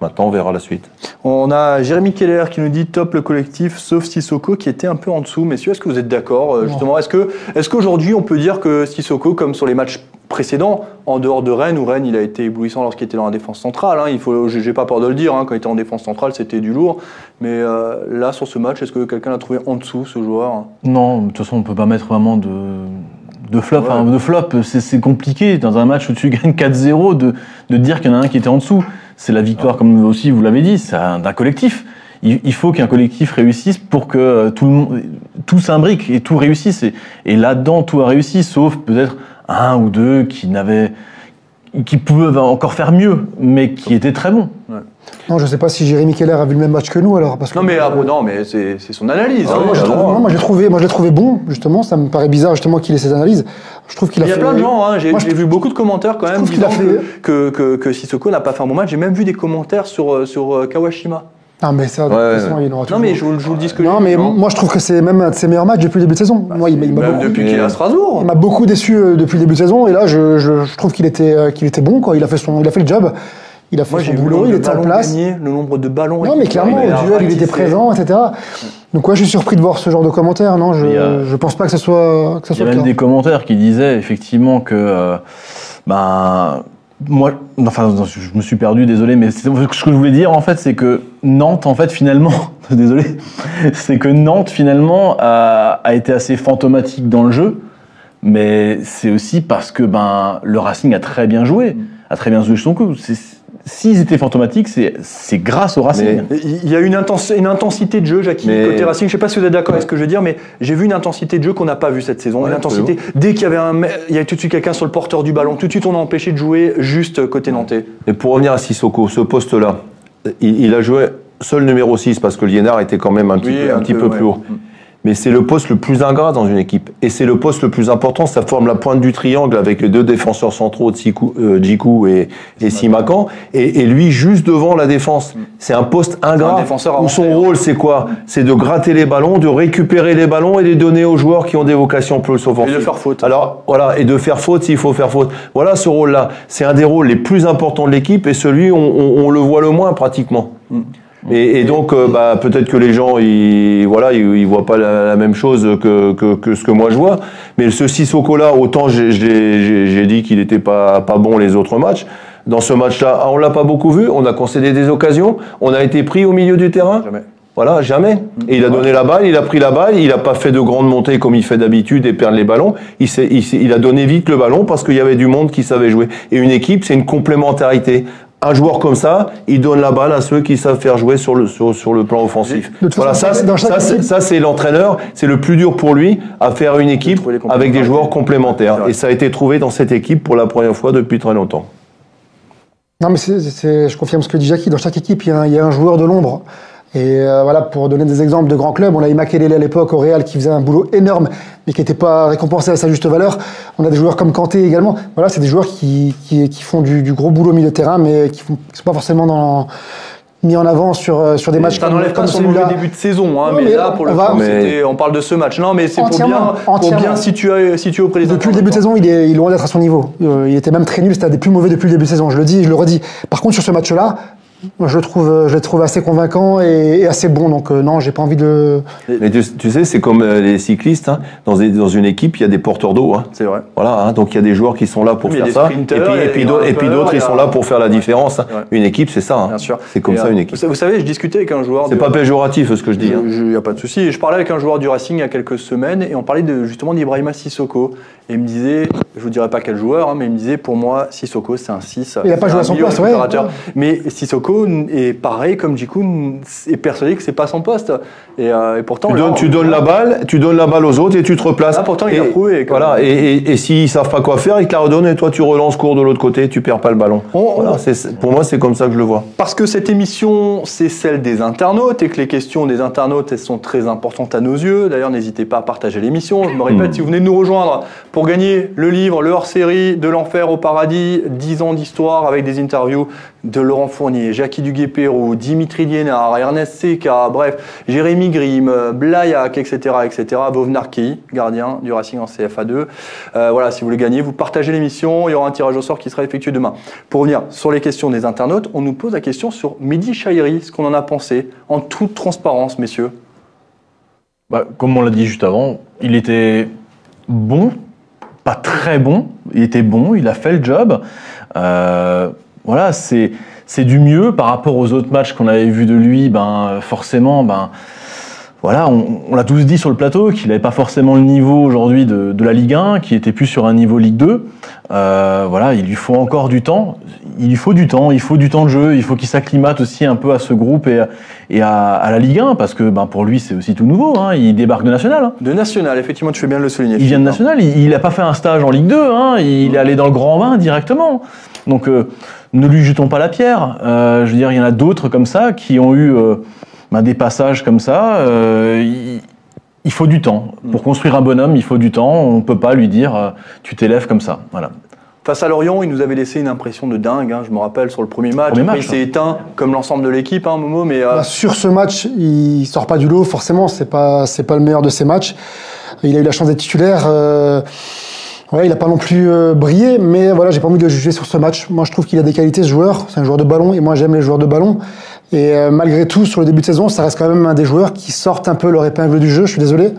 Maintenant, on verra la suite. On a Jérémy Keller qui nous dit top le collectif, sauf Sissoko qui était un peu en dessous. Messieurs, est-ce que vous êtes d'accord euh, justement Est-ce que est-ce qu'aujourd'hui on peut dire que Sissoko, comme sur les matchs précédents, en dehors de Rennes, où Rennes il a été éblouissant lorsqu'il était dans la défense centrale, hein, il faut, j'ai pas peur de le dire, hein, quand il était en défense centrale c'était du lourd. Mais euh, là sur ce match, est-ce que quelqu'un l'a trouvé en dessous ce joueur? Non, de toute façon, on peut pas mettre vraiment de, de flop. Ouais. De flop, c'est c'est compliqué dans un match où tu gagnes 4-0 de, de dire qu'il y en a un qui était en dessous. C'est la victoire, comme aussi vous l'avez dit, d'un collectif. Il, faut qu'un collectif réussisse pour que euh, tout le monde, tout s'imbrique et tout réussisse. Et, et là-dedans, tout a réussi, sauf peut-être un ou deux qui n'avaient, qui peuvent encore faire mieux, mais qui étaient très bons. Non, je sais pas si Jérémy Keller a vu le même match que nous alors. Parce que, Non mais, ah, euh, non, mais c'est son analyse. Ah hein. moi, je alors, trouve- non, moi, je l'ai trouvé, moi, je l'ai trouvé bon, justement. Ça me paraît bizarre, justement, qu'il ait cette analyse. Je trouve qu'il a Il y a fait- plein de gens, hein, j'ai je vu beaucoup de commentaires quand même disant a fait- que, que, que, Sissoko n'a pas fait un bon match. J'ai même vu des commentaires sur, euh, sur euh, Kawashima. Ah, mais ça, de Ouais, toute façon, ouais. il aura Non mais je vous, je vous le dis ce que Non, mais vu, hein. moi, je trouve que c'est même un de ses meilleurs matchs depuis le début de saison. Moi, il beaucoup, depuis qu'il est à Strasbourg. il m'a beaucoup déçu depuis le début de saison. Et là, je, je, je trouve qu'il était, qu'il était bon. Quoi. Il, a fait son, il a fait le job. Il a fait Moi son boulot, il était en place. gagnés, le nombre de ballons. Non, mais clairement, au duel, il était présent, etc. Donc, ouais, je suis surpris de voir ce genre de commentaires. Non, je, a- je pense pas que ce soit, que ce Il y a même des commentaires qui disaient effectivement que, euh, ben, moi, enfin, je me suis perdu, désolé, mais ce que je voulais dire en fait, c'est que Nantes, en fait, finalement, <laughs> désolé, c'est que Nantes finalement a, a été assez fantomatique dans le jeu, mais c'est aussi parce que ben le Racing a très bien joué, a très bien joué son coup. C'est- s'ils étaient fantomatiques, c'est grâce au Racing. Mais- Il y a une, intens- une intensité de jeu, Jackie, Mais- côté Racing. Je sais pas si vous êtes d'accord avec ce que je veux dire, mais j'ai vu une intensité de jeu qu'on n'a pas vue cette saison. Ouais, une intensité. Dès qu'il y avait un, il y avait tout de suite quelqu'un sur le porteur du ballon, tout de suite on a empêché de jouer juste côté nantais. Et pour revenir à Sissoko, ce poste-là, il, il a joué seul numéro 6 parce que Liénard était quand même un petit, Oui, peu, un un petit peu, peu ouais. plus haut. Mm. Mais c'est le poste le plus ingrat dans une équipe. Et c'est le poste le plus important. Ça forme la pointe du triangle avec les deux défenseurs centraux, Tsikou- euh, et, et Simakan. Et, et lui, juste devant la défense. C'est un poste ingrat. un défenseur où son hein. rôle, c'est quoi? C'est de gratter les ballons, de récupérer les ballons et les donner aux joueurs qui ont des vocations plus offensives. Et de faire faute. Alors, voilà. Et de faire faute s'il faut faire faute. Voilà ce rôle-là. C'est un des rôles les plus importants de l'équipe et celui, on, on- on le voit le moins pratiquement. Mm. Et, et donc, euh, bah, peut-être que les gens, ils, voilà, ils, ils voient pas la, la même chose que, que, que ce que moi je vois. Mais ce Sissoko-là, autant j'ai- dit qu'il n'était pas, pas bon les autres matchs. Dans ce match-là, ah, on l'a pas beaucoup vu. On a concédé des occasions. On a été pris au milieu du terrain. Jamais. Voilà, jamais. Et il a donné la balle, il a pris la balle, il n'a pas fait de grandes montées comme il fait d'habitude et perdre les ballons. Il, il, il a donné vite le ballon parce qu'il y avait du monde qui savait jouer. Et une équipe, c'est une complémentarité. Un joueur comme ça, il donne la balle à ceux qui savent faire jouer sur le, sur, sur le plan offensif. Voilà, façon, ça, c'est- ça, l'entraîneur. C'est le plus dur pour lui à faire une équipe avec des joueurs complémentaires. Et ça a été trouvé dans cette équipe pour la première fois depuis très longtemps. Non, mais c'est- je confirme ce que dit Jackie. Dans chaque équipe, il y a un, il y a un joueur de l'ombre. Et euh, voilà, pour donner des exemples de grands clubs, on a Makelele à l'époque au Real qui faisait un boulot énorme, mais qui n'était pas récompensé à sa juste valeur. On a des joueurs comme Kanté également. Voilà, c'est des joueurs qui, qui, qui font du, du gros boulot au milieu de terrain, mais qui ne sont pas forcément dans, mis en avant sur, euh, sur des matchs Ça comme, n'enlève pas comme son mauvais début de saison, hein, mais, mais là, pour le on va- coup, Mais- on parle de ce match. Non, mais c'est pour bien, pour bien situer, situer auprès des Depuis le début de saison, il est, il est loin d'être à son niveau. Euh, il était même très nul, c'était un des plus mauvais depuis le début de saison. Je le dis, je le redis. Par contre, sur ce match-là, je le trouve, euh, je le trouve assez convaincant et, et assez bon. Donc euh, non, j'ai pas envie de. Mais tu, tu sais, c'est comme euh, les cyclistes. hein. Dans, des- dans une équipe, il y a des porteurs d'eau. hein. C'est vrai. Voilà, hein, donc il y a des joueurs qui sont là pour faire ça, et puis, et d'autres, et puis ils a- sont là pour faire la différence. hein. Ouais. Une équipe, c'est ça. hein. Bien sûr. C'est comme Et, ça euh, une équipe. Vous savez, je discutais avec un joueur. C'est de- pas péjoratif ce que je dis. hein. Il n'y a pas de souci. Je parlais avec un joueur du Racing il y a quelques semaines et on parlait de, justement d'Ibrahima Sissoko. Et il me disait, je vous dirai pas quel joueur, hein, mais il me disait pour moi, Sissoko c'est un 6. Il a pas joué à son poste, ouais. récupérateur. Mais Sissoko est pareil comme Djikou est persuadé que c'est pas son poste. Et, euh, et pourtant, Tu là, donnes, on- tu donnes la balle, tu donnes la balle aux autres et tu te replaces. Ah, pourtant, il et, a prouvé, Voilà, et, et, et s'ils savent pas quoi faire, ils te la redonnent et toi tu relances court de l'autre côté, tu perds pas le ballon. On- Voilà, on- c'est- c'est- pour moi, c'est comme ça que je le vois. Parce que cette émission, c'est celle des internautes et que les questions des internautes, elles sont très importantes à nos yeux. D'ailleurs, n'hésitez pas à partager l'émission. Je me répète, si vous venez de nous rejoindre pour gagner le livre, le hors-série De l'enfer au paradis, 10 ans d'histoire avec des interviews de Laurent Fournier, Jackie Duguay-Pérou, Dimitri Liénard, Ernest Seca, bref, Jérémy Grimm, Blaillac, etc., etc., Bovnarki, gardien du Racing en CFA2. Euh, voilà, si vous voulez gagner, vous partagez l'émission. Il y aura un tirage au sort qui sera effectué demain. Pour revenir sur les questions des internautes, on nous pose la question sur Mehdi Chahiri, ce qu'on en a pensé, en toute transparence, messieurs. Bah, comme on l'a dit juste avant, il était bon, pas très bon, il était bon, il a fait le job. Euh, voilà, c'est du mieux par rapport aux autres matchs qu'on avait vus de lui. Ben forcément, ben voilà, on, on l'a tous dit sur le plateau qu'il n'avait pas forcément le niveau aujourd'hui de, de la Ligue 1, qu'il était plus sur un niveau Ligue 2. Euh, voilà, il lui faut encore du temps. Il lui faut du temps, il faut du temps de jeu, il faut qu'il s'acclimate aussi un peu à ce groupe et, et à, à la Ligue 1 parce que ben, pour lui c'est aussi tout nouveau. Hein, il débarque de National. hein. De National, effectivement, tu fais bien de le souligner. Il vient de. National, il n'a pas fait un stage en Ligue 2, hein, il est allé dans le grand bain directement. Donc euh, ne lui jetons pas la pierre. Euh, je veux dire, il y en a d'autres comme ça qui ont eu euh, ben, des passages comme ça. Il, faut du temps. Pour construire un bonhomme, il faut du temps. On ne peut pas lui dire euh, tu t'élèves comme ça. Voilà. Face à Lorient, il nous avait laissé une impression de dingue. hein, je me rappelle sur le premier match. Premier match, il s'est hein. éteint comme l'ensemble de l'équipe, hein, Momo. Mais euh, Bah, sur ce match, il sort pas du lot. Forcément, c'est pas c'est pas le meilleur de ses matchs. Il a eu la chance d'être titulaire. euh, ouais, il a pas non plus euh, brillé, mais voilà, j'ai pas envie de le juger sur ce match. Moi, je trouve qu'il a des qualités, ce joueur. C'est un joueur de ballon, et moi, j'aime les joueurs de ballon. Et euh, malgré tout, sur le début de saison, ça reste quand même un des joueurs qui sortent un peu leur épingle du jeu. Je suis désolé.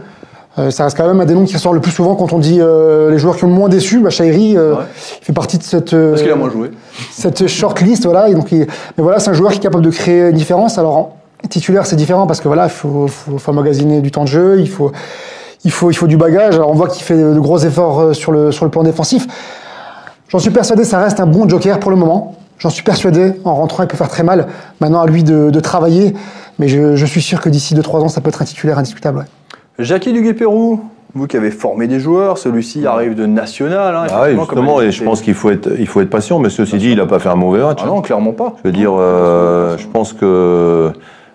Euh, ça reste quand même un des noms qui ressort le plus souvent quand on dit euh, les joueurs qui ont le moins déçu. Bah, Chahiri, euh, Ouais. il fait partie de cette. euh, parce qu'il a moins joué. cette shortlist, voilà. Et donc, il- mais voilà, c'est un joueur qui est capable de créer une différence. Alors, en titulaire, c'est différent parce que voilà, il faut, faut, faut emmagasiner du temps de jeu, il faut, il faut, il faut du bagage. Alors, on voit qu'il fait de gros efforts euh, sur le, sur le plan défensif. J'en suis persuadé, ça reste un bon joker pour le moment. J'en suis persuadé. En rentrant, il peut faire très mal. Maintenant, à lui de, de travailler. Mais je, je suis sûr que d'ici 2-3 ans, ça peut être un titulaire indiscutable. ouais. Jackie Duguay-Pérou, vous qui avez formé des joueurs, celui-ci arrive de national. Hein, Ah oui, justement, et je pense qu'il faut être, il faut être patient, mais ceci dit, il n'a pas fait un mauvais match. Ah non, clairement pas. Je veux dire, euh, je pense que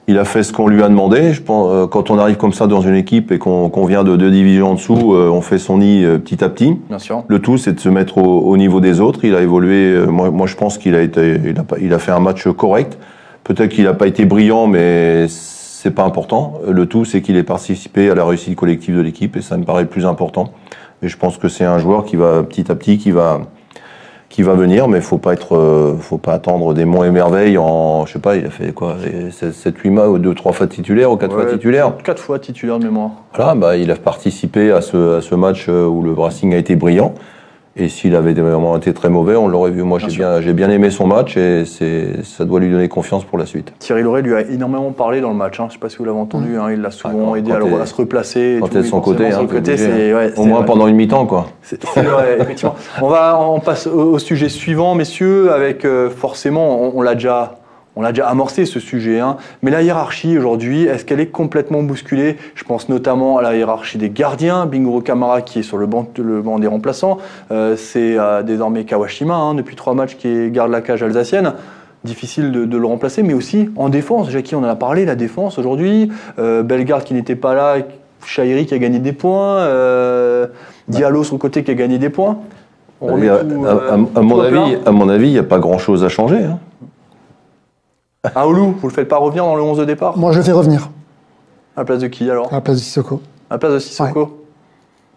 il a fait ce qu'on lui a demandé. Je pense, euh, quand on arrive comme ça dans une équipe et qu'on vient de deux divisions en dessous, euh, on fait son nid euh, petit à petit. Bien sûr. Le tout, c'est de se mettre au, au niveau des autres. Il a évolué. moi, moi, je pense qu'il a été, il a, pas- il a fait un match correct. Peut-être qu'il n'a pas été brillant, mais c'est pas important. Le tout, c'est qu'il ait participé à la réussite collective de l'équipe, et ça me paraît le plus important. Et je pense que c'est un joueur qui va petit à petit, qui va, qui va venir, mais faut pas être, euh, faut pas attendre des monts et merveilles en, je sais pas, il a fait quoi, 7, 8 mois, ou 2, 3 fois titulaire, ou 4 fois titulaire. Quatre fois titulaire de mémoire. Voilà, bah, il a participé à ce, à ce match euh, où le Racing a été brillant. Et s'il avait vraiment été très mauvais, on l'aurait vu. Moi, j'ai bien, bien aimé son match et ça doit lui donner confiance pour la suite. Thierry Loret lui a énormément parlé dans le match. Hein. Je sais pas si vous l'avez entendu. hein. Il l'a souvent quand- aidé quand à, se replacer. Quand tout. t'es de son côté, hein, côté, ouais, au moins vrai. pendant une mi-temps, quoi. C'est c'est vrai, <laughs> effectivement. On va, on passe au, au sujet suivant, messieurs, avec euh, forcément, on, on l'a déjà, on l'a déjà amorcé ce sujet, hein, mais la hiérarchie aujourd'hui, est-ce qu'elle est complètement bousculée? Je pense notamment à la hiérarchie des gardiens, Bingoro Kamara qui est sur le banc, le banc des remplaçants, euh, c'est euh, désormais Kawashima hein, depuis trois matchs qui garde la cage alsacienne. Difficile de, de le remplacer, mais aussi en défense. Jackie, on en a parlé, la défense aujourd'hui. Euh, Bellegarde qui n'était pas là, Chahiri qui a gagné des points, euh, Diallo sur le côté qui a gagné des points. On à, tout, à- à- à mon avis, à mon avis, il n'y a pas grand-chose à changer. hein. <laughs> Aoulou, vous le faites pas revenir dans le 11 de départ Moi, je le fais revenir À la place de qui alors? À la place de Sissoko. À la place de Sissoko?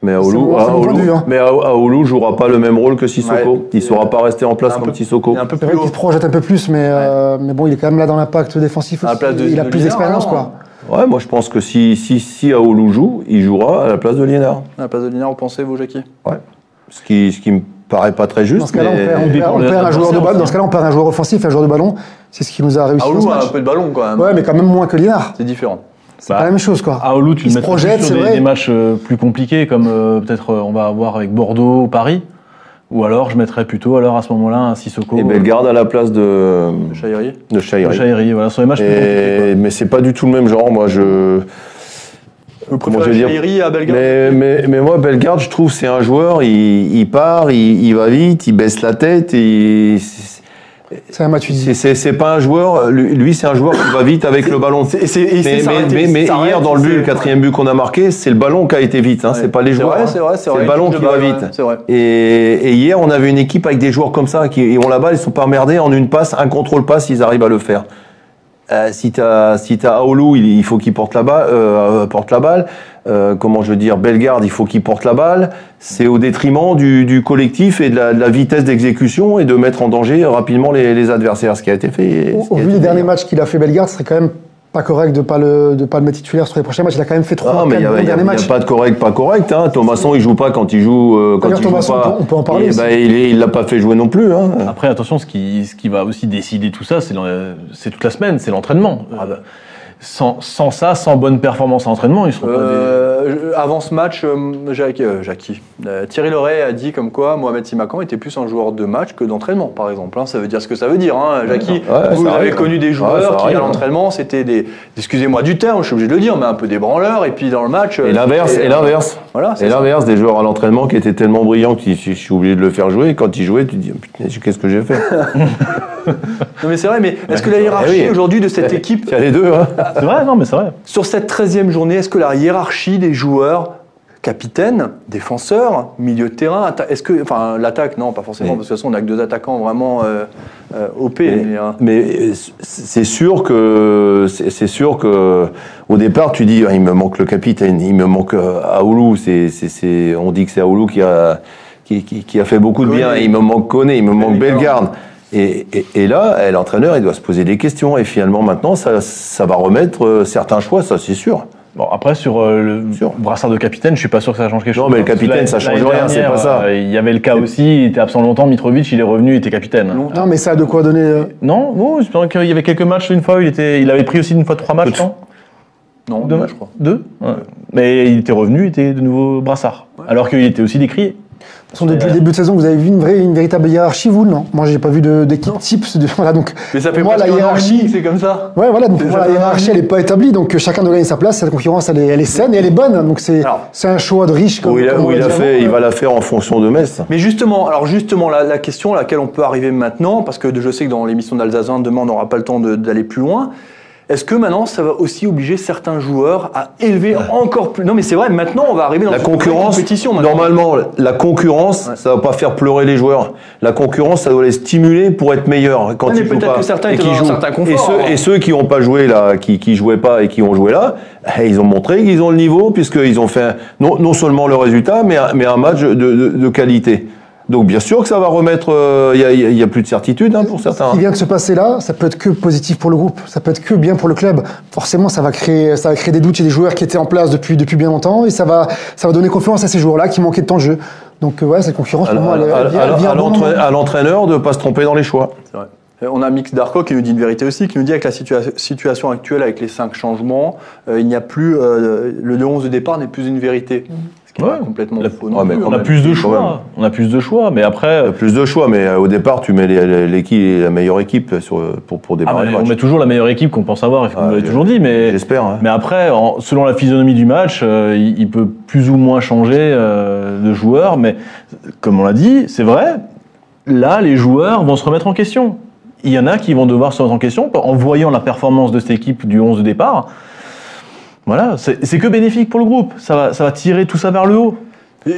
Mais Aoulou, Aoulou- vue, hein. mais Aou- Aoulou jouera pas le même rôle que Sissoko. Ouais. Il ne saura pas rester en place Un comme peu- Sissoko. Il est un peu plus haut. se projette un peu plus, mais, euh, mais bon, il est quand même là dans l'impact défensif À la aussi. place de- il a de plus Liénard, d'expérience, quoi. Ouais, moi je pense que si, si, si Aoulou joue, il jouera à la place de Liénard. À la place de Linéar, vous pensez, vous, Jackie? Ouais. Ce qui, ce qui me paraît pas très juste. Dans ce cas-là, on perd, on dépend perd- on de perd un joueur de ballon. Dans ce cas-là, on perd un joueur offensif et un joueur de ballon. C'est ce qui nous a réussi Aoulou a un peu de ballon quand même. Ouais, mais quand même moins que Lienard. C'est différent. C'est Bah, pas la même chose, quoi. À Olu, tu Il le se mets projette, sur c'est des, vrai. des matchs euh, plus compliqués, comme euh, peut-être euh, on va avoir avec Bordeaux ou Paris. Ou alors, je mettrais plutôt alors à ce moment-là un Sissoko. Et Bellegarde à la place de, Chahiri de Chahiri. Chahiri, voilà, sur les matchs plus compliqués. quoi. Et, mais c'est pas du tout le même genre. Moi, je. Vous Comment préférez je vais dire Chahiri à Bellegarde Mais, mais, mais moi, Bellegarde, je trouve c'est un joueur. Il, il part, il, il va vite, il baisse la tête. Et C'est un match c'est, unique. c'est, c'est pas un joueur. Lui, lui, c'est un joueur qui va vite avec le ballon. C'est- c'est- et c'est Mais, mais, s'arrêter, mais, mais s'arrête, hier, dans le but, le quatrième but qu'on a marqué, c'est le ballon qui a été vite. Hein, Ouais. C'est pas les C'est joueurs. vrai, hein. c'est vrai, c'est vrai. le ballon qui va vite. ouais, C'est vrai. Et, et hier, on avait une équipe avec des joueurs comme ça qui ils ont la balle, ils sont pas emmerdés en une passe, un contrôle passe, ils arrivent à le faire. Euh, si t'as si t'as Aoulou, il, il faut qu'il porte la balle, euh, porte la balle. Euh, comment je veux dire, Bellegarde, il faut qu'il porte la balle. C'est au détriment du, du collectif et de la, de la vitesse d'exécution et de mettre en danger rapidement les, les adversaires, ce qui a été fait. Au, vu des derniers matchs qu'il a fait Bellegarde, ce serait quand même pas correct de pas le de pas le mettre titulaire sur les prochains matchs. Il a quand même fait trois, Ah, mais il n'y a, pas de correct, pas correct. Hein. Thomasson, il joue pas quand il joue. euh, quand D'ailleurs, il joue pas. on peut- on peut en parler Et ben, il l'a pas fait jouer non plus. Hein. Après, attention, ce qui, ce qui va aussi décider tout ça, c'est c'est toute la semaine, c'est l'entraînement. Euh, sans, sans ça, sans bonne performance à l'entraînement, ils seront pas des... Euh, avant ce match, euh, Jacques- euh, Jackie, euh, Thierry Loret a dit comme quoi Mohamed Simakan était plus un joueur de match que d'entraînement, par exemple. hein. Ça veut dire ce que ça veut dire. Hein. Jackie, Ouais, vous avez connu des Ouais, joueurs qui, arrive. à l'entraînement, c'était des, excusez-moi du terme, je suis obligé de le dire, mais un peu des branleurs, et puis dans le match. euh, Et l'inverse, et l'inverse. Voilà, c'est Et l'inverse, des joueurs à l'entraînement qui étaient tellement brillants que je suis obligé de le faire jouer. Et quand il jouait, tu te dis, putain, qu'est-ce que j'ai fait? <laughs> Non, mais c'est vrai, mais est-ce que la hiérarchie Eh oui. aujourd'hui de cette équipe, Il y a les deux. Hein. C'est vrai, non, mais c'est vrai. sur cette 13e journée, est-ce que la hiérarchie des joueurs, capitaines, défenseurs, milieu de terrain, est-ce que, enfin, l'attaque, non, pas forcément, parce que de toute façon, on a que deux attaquants vraiment euh, euh, OP. Mais, mais, euh, mais, c'est sûr que c'est sûr que au départ tu dis ah, il me manque le capitaine, il me manque Aoulou. C'est on dit que c'est Aoulou qui a qui, qui, qui a fait beaucoup de bien. Il me manque Koné, il me manque Bellegarde. Bellegarde. Et, et, et là, l'entraîneur, il doit se poser des questions. Et finalement, maintenant, ça, ça va remettre euh, certains choix, ça c'est sûr. Bon, après, sur euh, le Sûr. brassard de capitaine, je suis pas sûr que ça change quelque Non, chose. mais le capitaine, ça change rien, c'est pas ça. euh, Il y avait le cas aussi, il était absent longtemps, Mitrovic, il est revenu, il était capitaine. Longtemps. Non, mais ça a de quoi donner. euh, Non, bon, je pense qu'il y avait quelques matchs une fois, il, était, il avait pris aussi une fois trois matchs, non? Non, Deux matchs, je crois. Deux Ouais. Mais il était revenu, il était de nouveau brassard. Alors qu'il était aussi décrié. De toute façon, depuis le début de saison, vous avez vu une, vraie, une véritable hiérarchie, vous, non? Moi, j'ai pas vu de- d'équipe type. de- <laughs> voilà, donc, Mais ça fait moi, la hiérarchie. c'est comme ça. Ouais, voilà, donc moi, la hiérarchie, elle n'est pas établie, donc euh, chacun doit gagner sa place. Cette concurrence, elle est, elle est saine et elle est bonne. Donc c'est un choix de riche. Comme, Où il, a, comme on où il l'a a dit fait, il va la faire en fonction de Metz. Mais justement, alors justement, la, la question à laquelle on peut arriver maintenant, parce que je sais que dans l'émission d'Alsazin, demain, on n'aura pas le temps d'aller plus loin. Est-ce que maintenant, ça va aussi obliger certains joueurs à élever encore plus? Non, mais c'est vrai. Maintenant, on va arriver dans La concurrence, compétition. maintenant. normalement, la concurrence, ça va pas faire pleurer les joueurs. La concurrence, ça doit les stimuler pour être meilleurs quand Ouais, ils jouent pas. que certains et qui jouent. confort, Et ceux, hein. et ceux qui n'ont pas joué là, qui, qui jouaient pas et qui ont joué là, eh, ils ont montré qu'ils ont le niveau puisqu'ils ont fait non, non seulement le résultat, mais un, mais un match de, de- de qualité. Donc bien sûr que ça va remettre. euh, Il y, a, il y a plus de certitude hein, pour certains. Ce qui vient de se passer là, ça peut être que positif pour le groupe, ça peut être que bien pour le club. Forcément, ça va créer, ça va créer des doutes chez des joueurs qui étaient en place depuis, depuis bien longtemps et ça va, ça va donner confiance à ces joueurs-là qui manquaient de temps de jeu. Donc euh, ouais, cette concurrence, pour moi, elle, À- elle à- vient à l'entraîneur de ne pas se tromper dans les choix. C'est vrai. Euh, On a Mix Darko qui nous dit une vérité aussi, qui nous dit avec la situa- situation actuelle, avec les cinq changements, euh, il n'y a plus euh, le 11 de départ n'est plus une vérité. Ce qui est Ouais. pas complètement La- faux. Ouais, non mais plus, quand On a plus de choix. On a plus de choix, mais après, Il y a plus de choix, mais euh, au départ, tu mets les- les- l'équipe, la meilleure équipe sur, pour, pour Ah, démarrer mais le on match. met toujours la meilleure équipe qu'on pense avoir, comme Ah, vous l'avez je- toujours dit, mais J'espère. hein. Mais après, en- selon la physionomie du match, euh, il, il peut plus ou moins changer euh, de joueur. Mais comme on l'a dit, c'est vrai, là, les joueurs vont se remettre en question. Il y en a qui vont devoir se remettre en question en voyant la performance de cette équipe du 11 de départ. Voilà, c'est c'est que bénéfique pour le groupe. Ça va, ça va tirer tout ça vers le haut.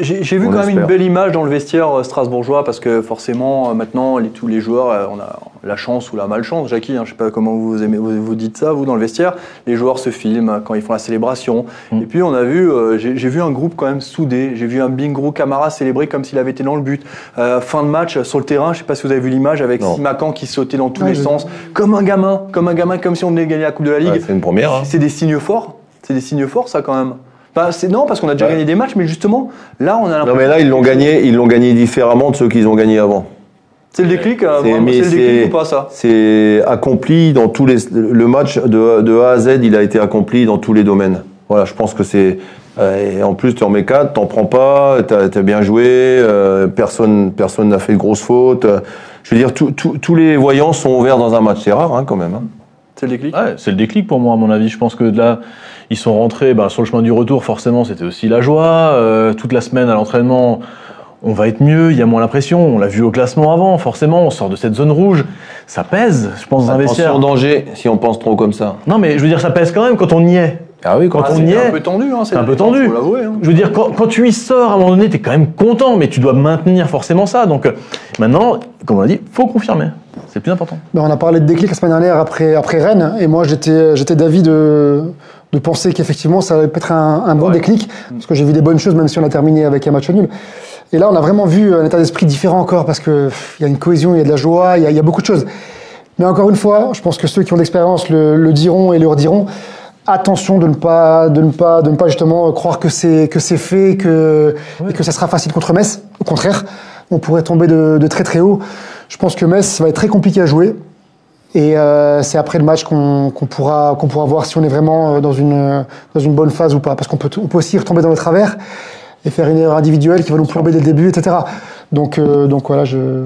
J'ai vu On quand même une belle image dans le vestiaire euh, strasbourgeois parce que forcément euh, maintenant les, tous les joueurs euh, on a la chance ou la malchance Jackie hein, je sais pas comment vous aimez vous, vous dites ça vous dans le vestiaire les joueurs se filment quand ils font la célébration Mm. et puis on a vu euh, j'ai vu un groupe quand même soudé j'ai vu un Bingro Camara célébrer comme s'il avait été dans le but Euh, fin de match sur le terrain je sais pas si vous avez vu l'image avec Non. Simacan qui sautait dans tous Ouais, les sens comme un gamin comme un gamin comme si on venait gagner la Coupe de la Ligue Ouais, c'est une première. hein. c'est des signes forts. C'est des signes forts, ça, quand même. Bah, c'est non, parce qu'on a déjà Ouais. gagné des matchs, mais justement, là, on a Non, l'impression. mais là, ils l'ont gagné, ils l'ont gagné différemment de ceux qu'ils ont gagné avant. C'est le déclic, euh, C'est- vraiment, mais c'est le déclic c'est- ou pas, ça C'est accompli dans tous les. Le match de, de A à Z, il a été accompli dans tous les domaines. Voilà, je pense que c'est. euh, et en plus, tu en mets 4, t'en prends pas, t'as as bien joué, euh, personne personne n'a fait de grosses fautes. Euh, Je veux dire, tout- tout- tous les voyants sont ouverts dans un match. C'est rare, hein, quand même. hein. C'est le déclic Ouais, c'est le déclic pour moi, à mon avis. Je pense que là, ils sont rentrés bah, sur le chemin du retour, forcément, c'était aussi la joie. Euh, toute la semaine à l'entraînement, on va être mieux, il y a moins la pression. On l'a vu au classement avant, forcément, on sort de cette zone rouge. Ça pèse, je pense, dans un vestiaire. Attention danger si on pense trop comme ça. Non, mais je veux dire, ça pèse quand même quand on y est. Ah oui, quand Ah, on c'est y est. un peu tendu, hein, C'est un peu tendu. Faut l'avouer. hein. Je veux dire, quand, quand tu y sors, à un moment donné, t'es quand même content, mais tu dois maintenir forcément ça. Donc euh, maintenant, comme on l'a dit, faut confirmer. C'est le plus important. Ben, on a parlé de déclic la semaine dernière après, après Rennes, et moi j'étais j'étais d'avis de, de penser qu'effectivement ça allait être un, un bon Ouais. déclic, parce que j'ai vu des bonnes choses même si on a terminé avec un match nul. Et là on a vraiment vu un état d'esprit différent encore, parce qu'il y a une cohésion, il y a de la joie, il y y a beaucoup de choses. Mais encore une fois, je pense que ceux qui ont d'expérience le, le diront et le rediront. Attention de ne pas, de ne pas, de ne pas justement croire que c'est que c'est fait, que et que ça sera facile contre Metz. Au contraire, on pourrait tomber de, de très très haut. Je pense que Metz va être très compliqué à jouer. Et euh, c'est après le match qu'on pourra, voir si on est vraiment euh, dans une, bonne phase ou pas. Parce qu'on peut, on peut aussi retomber dans le travers et faire une erreur individuelle qui va nous plomber dès le début, etc. Donc, euh, donc voilà, je.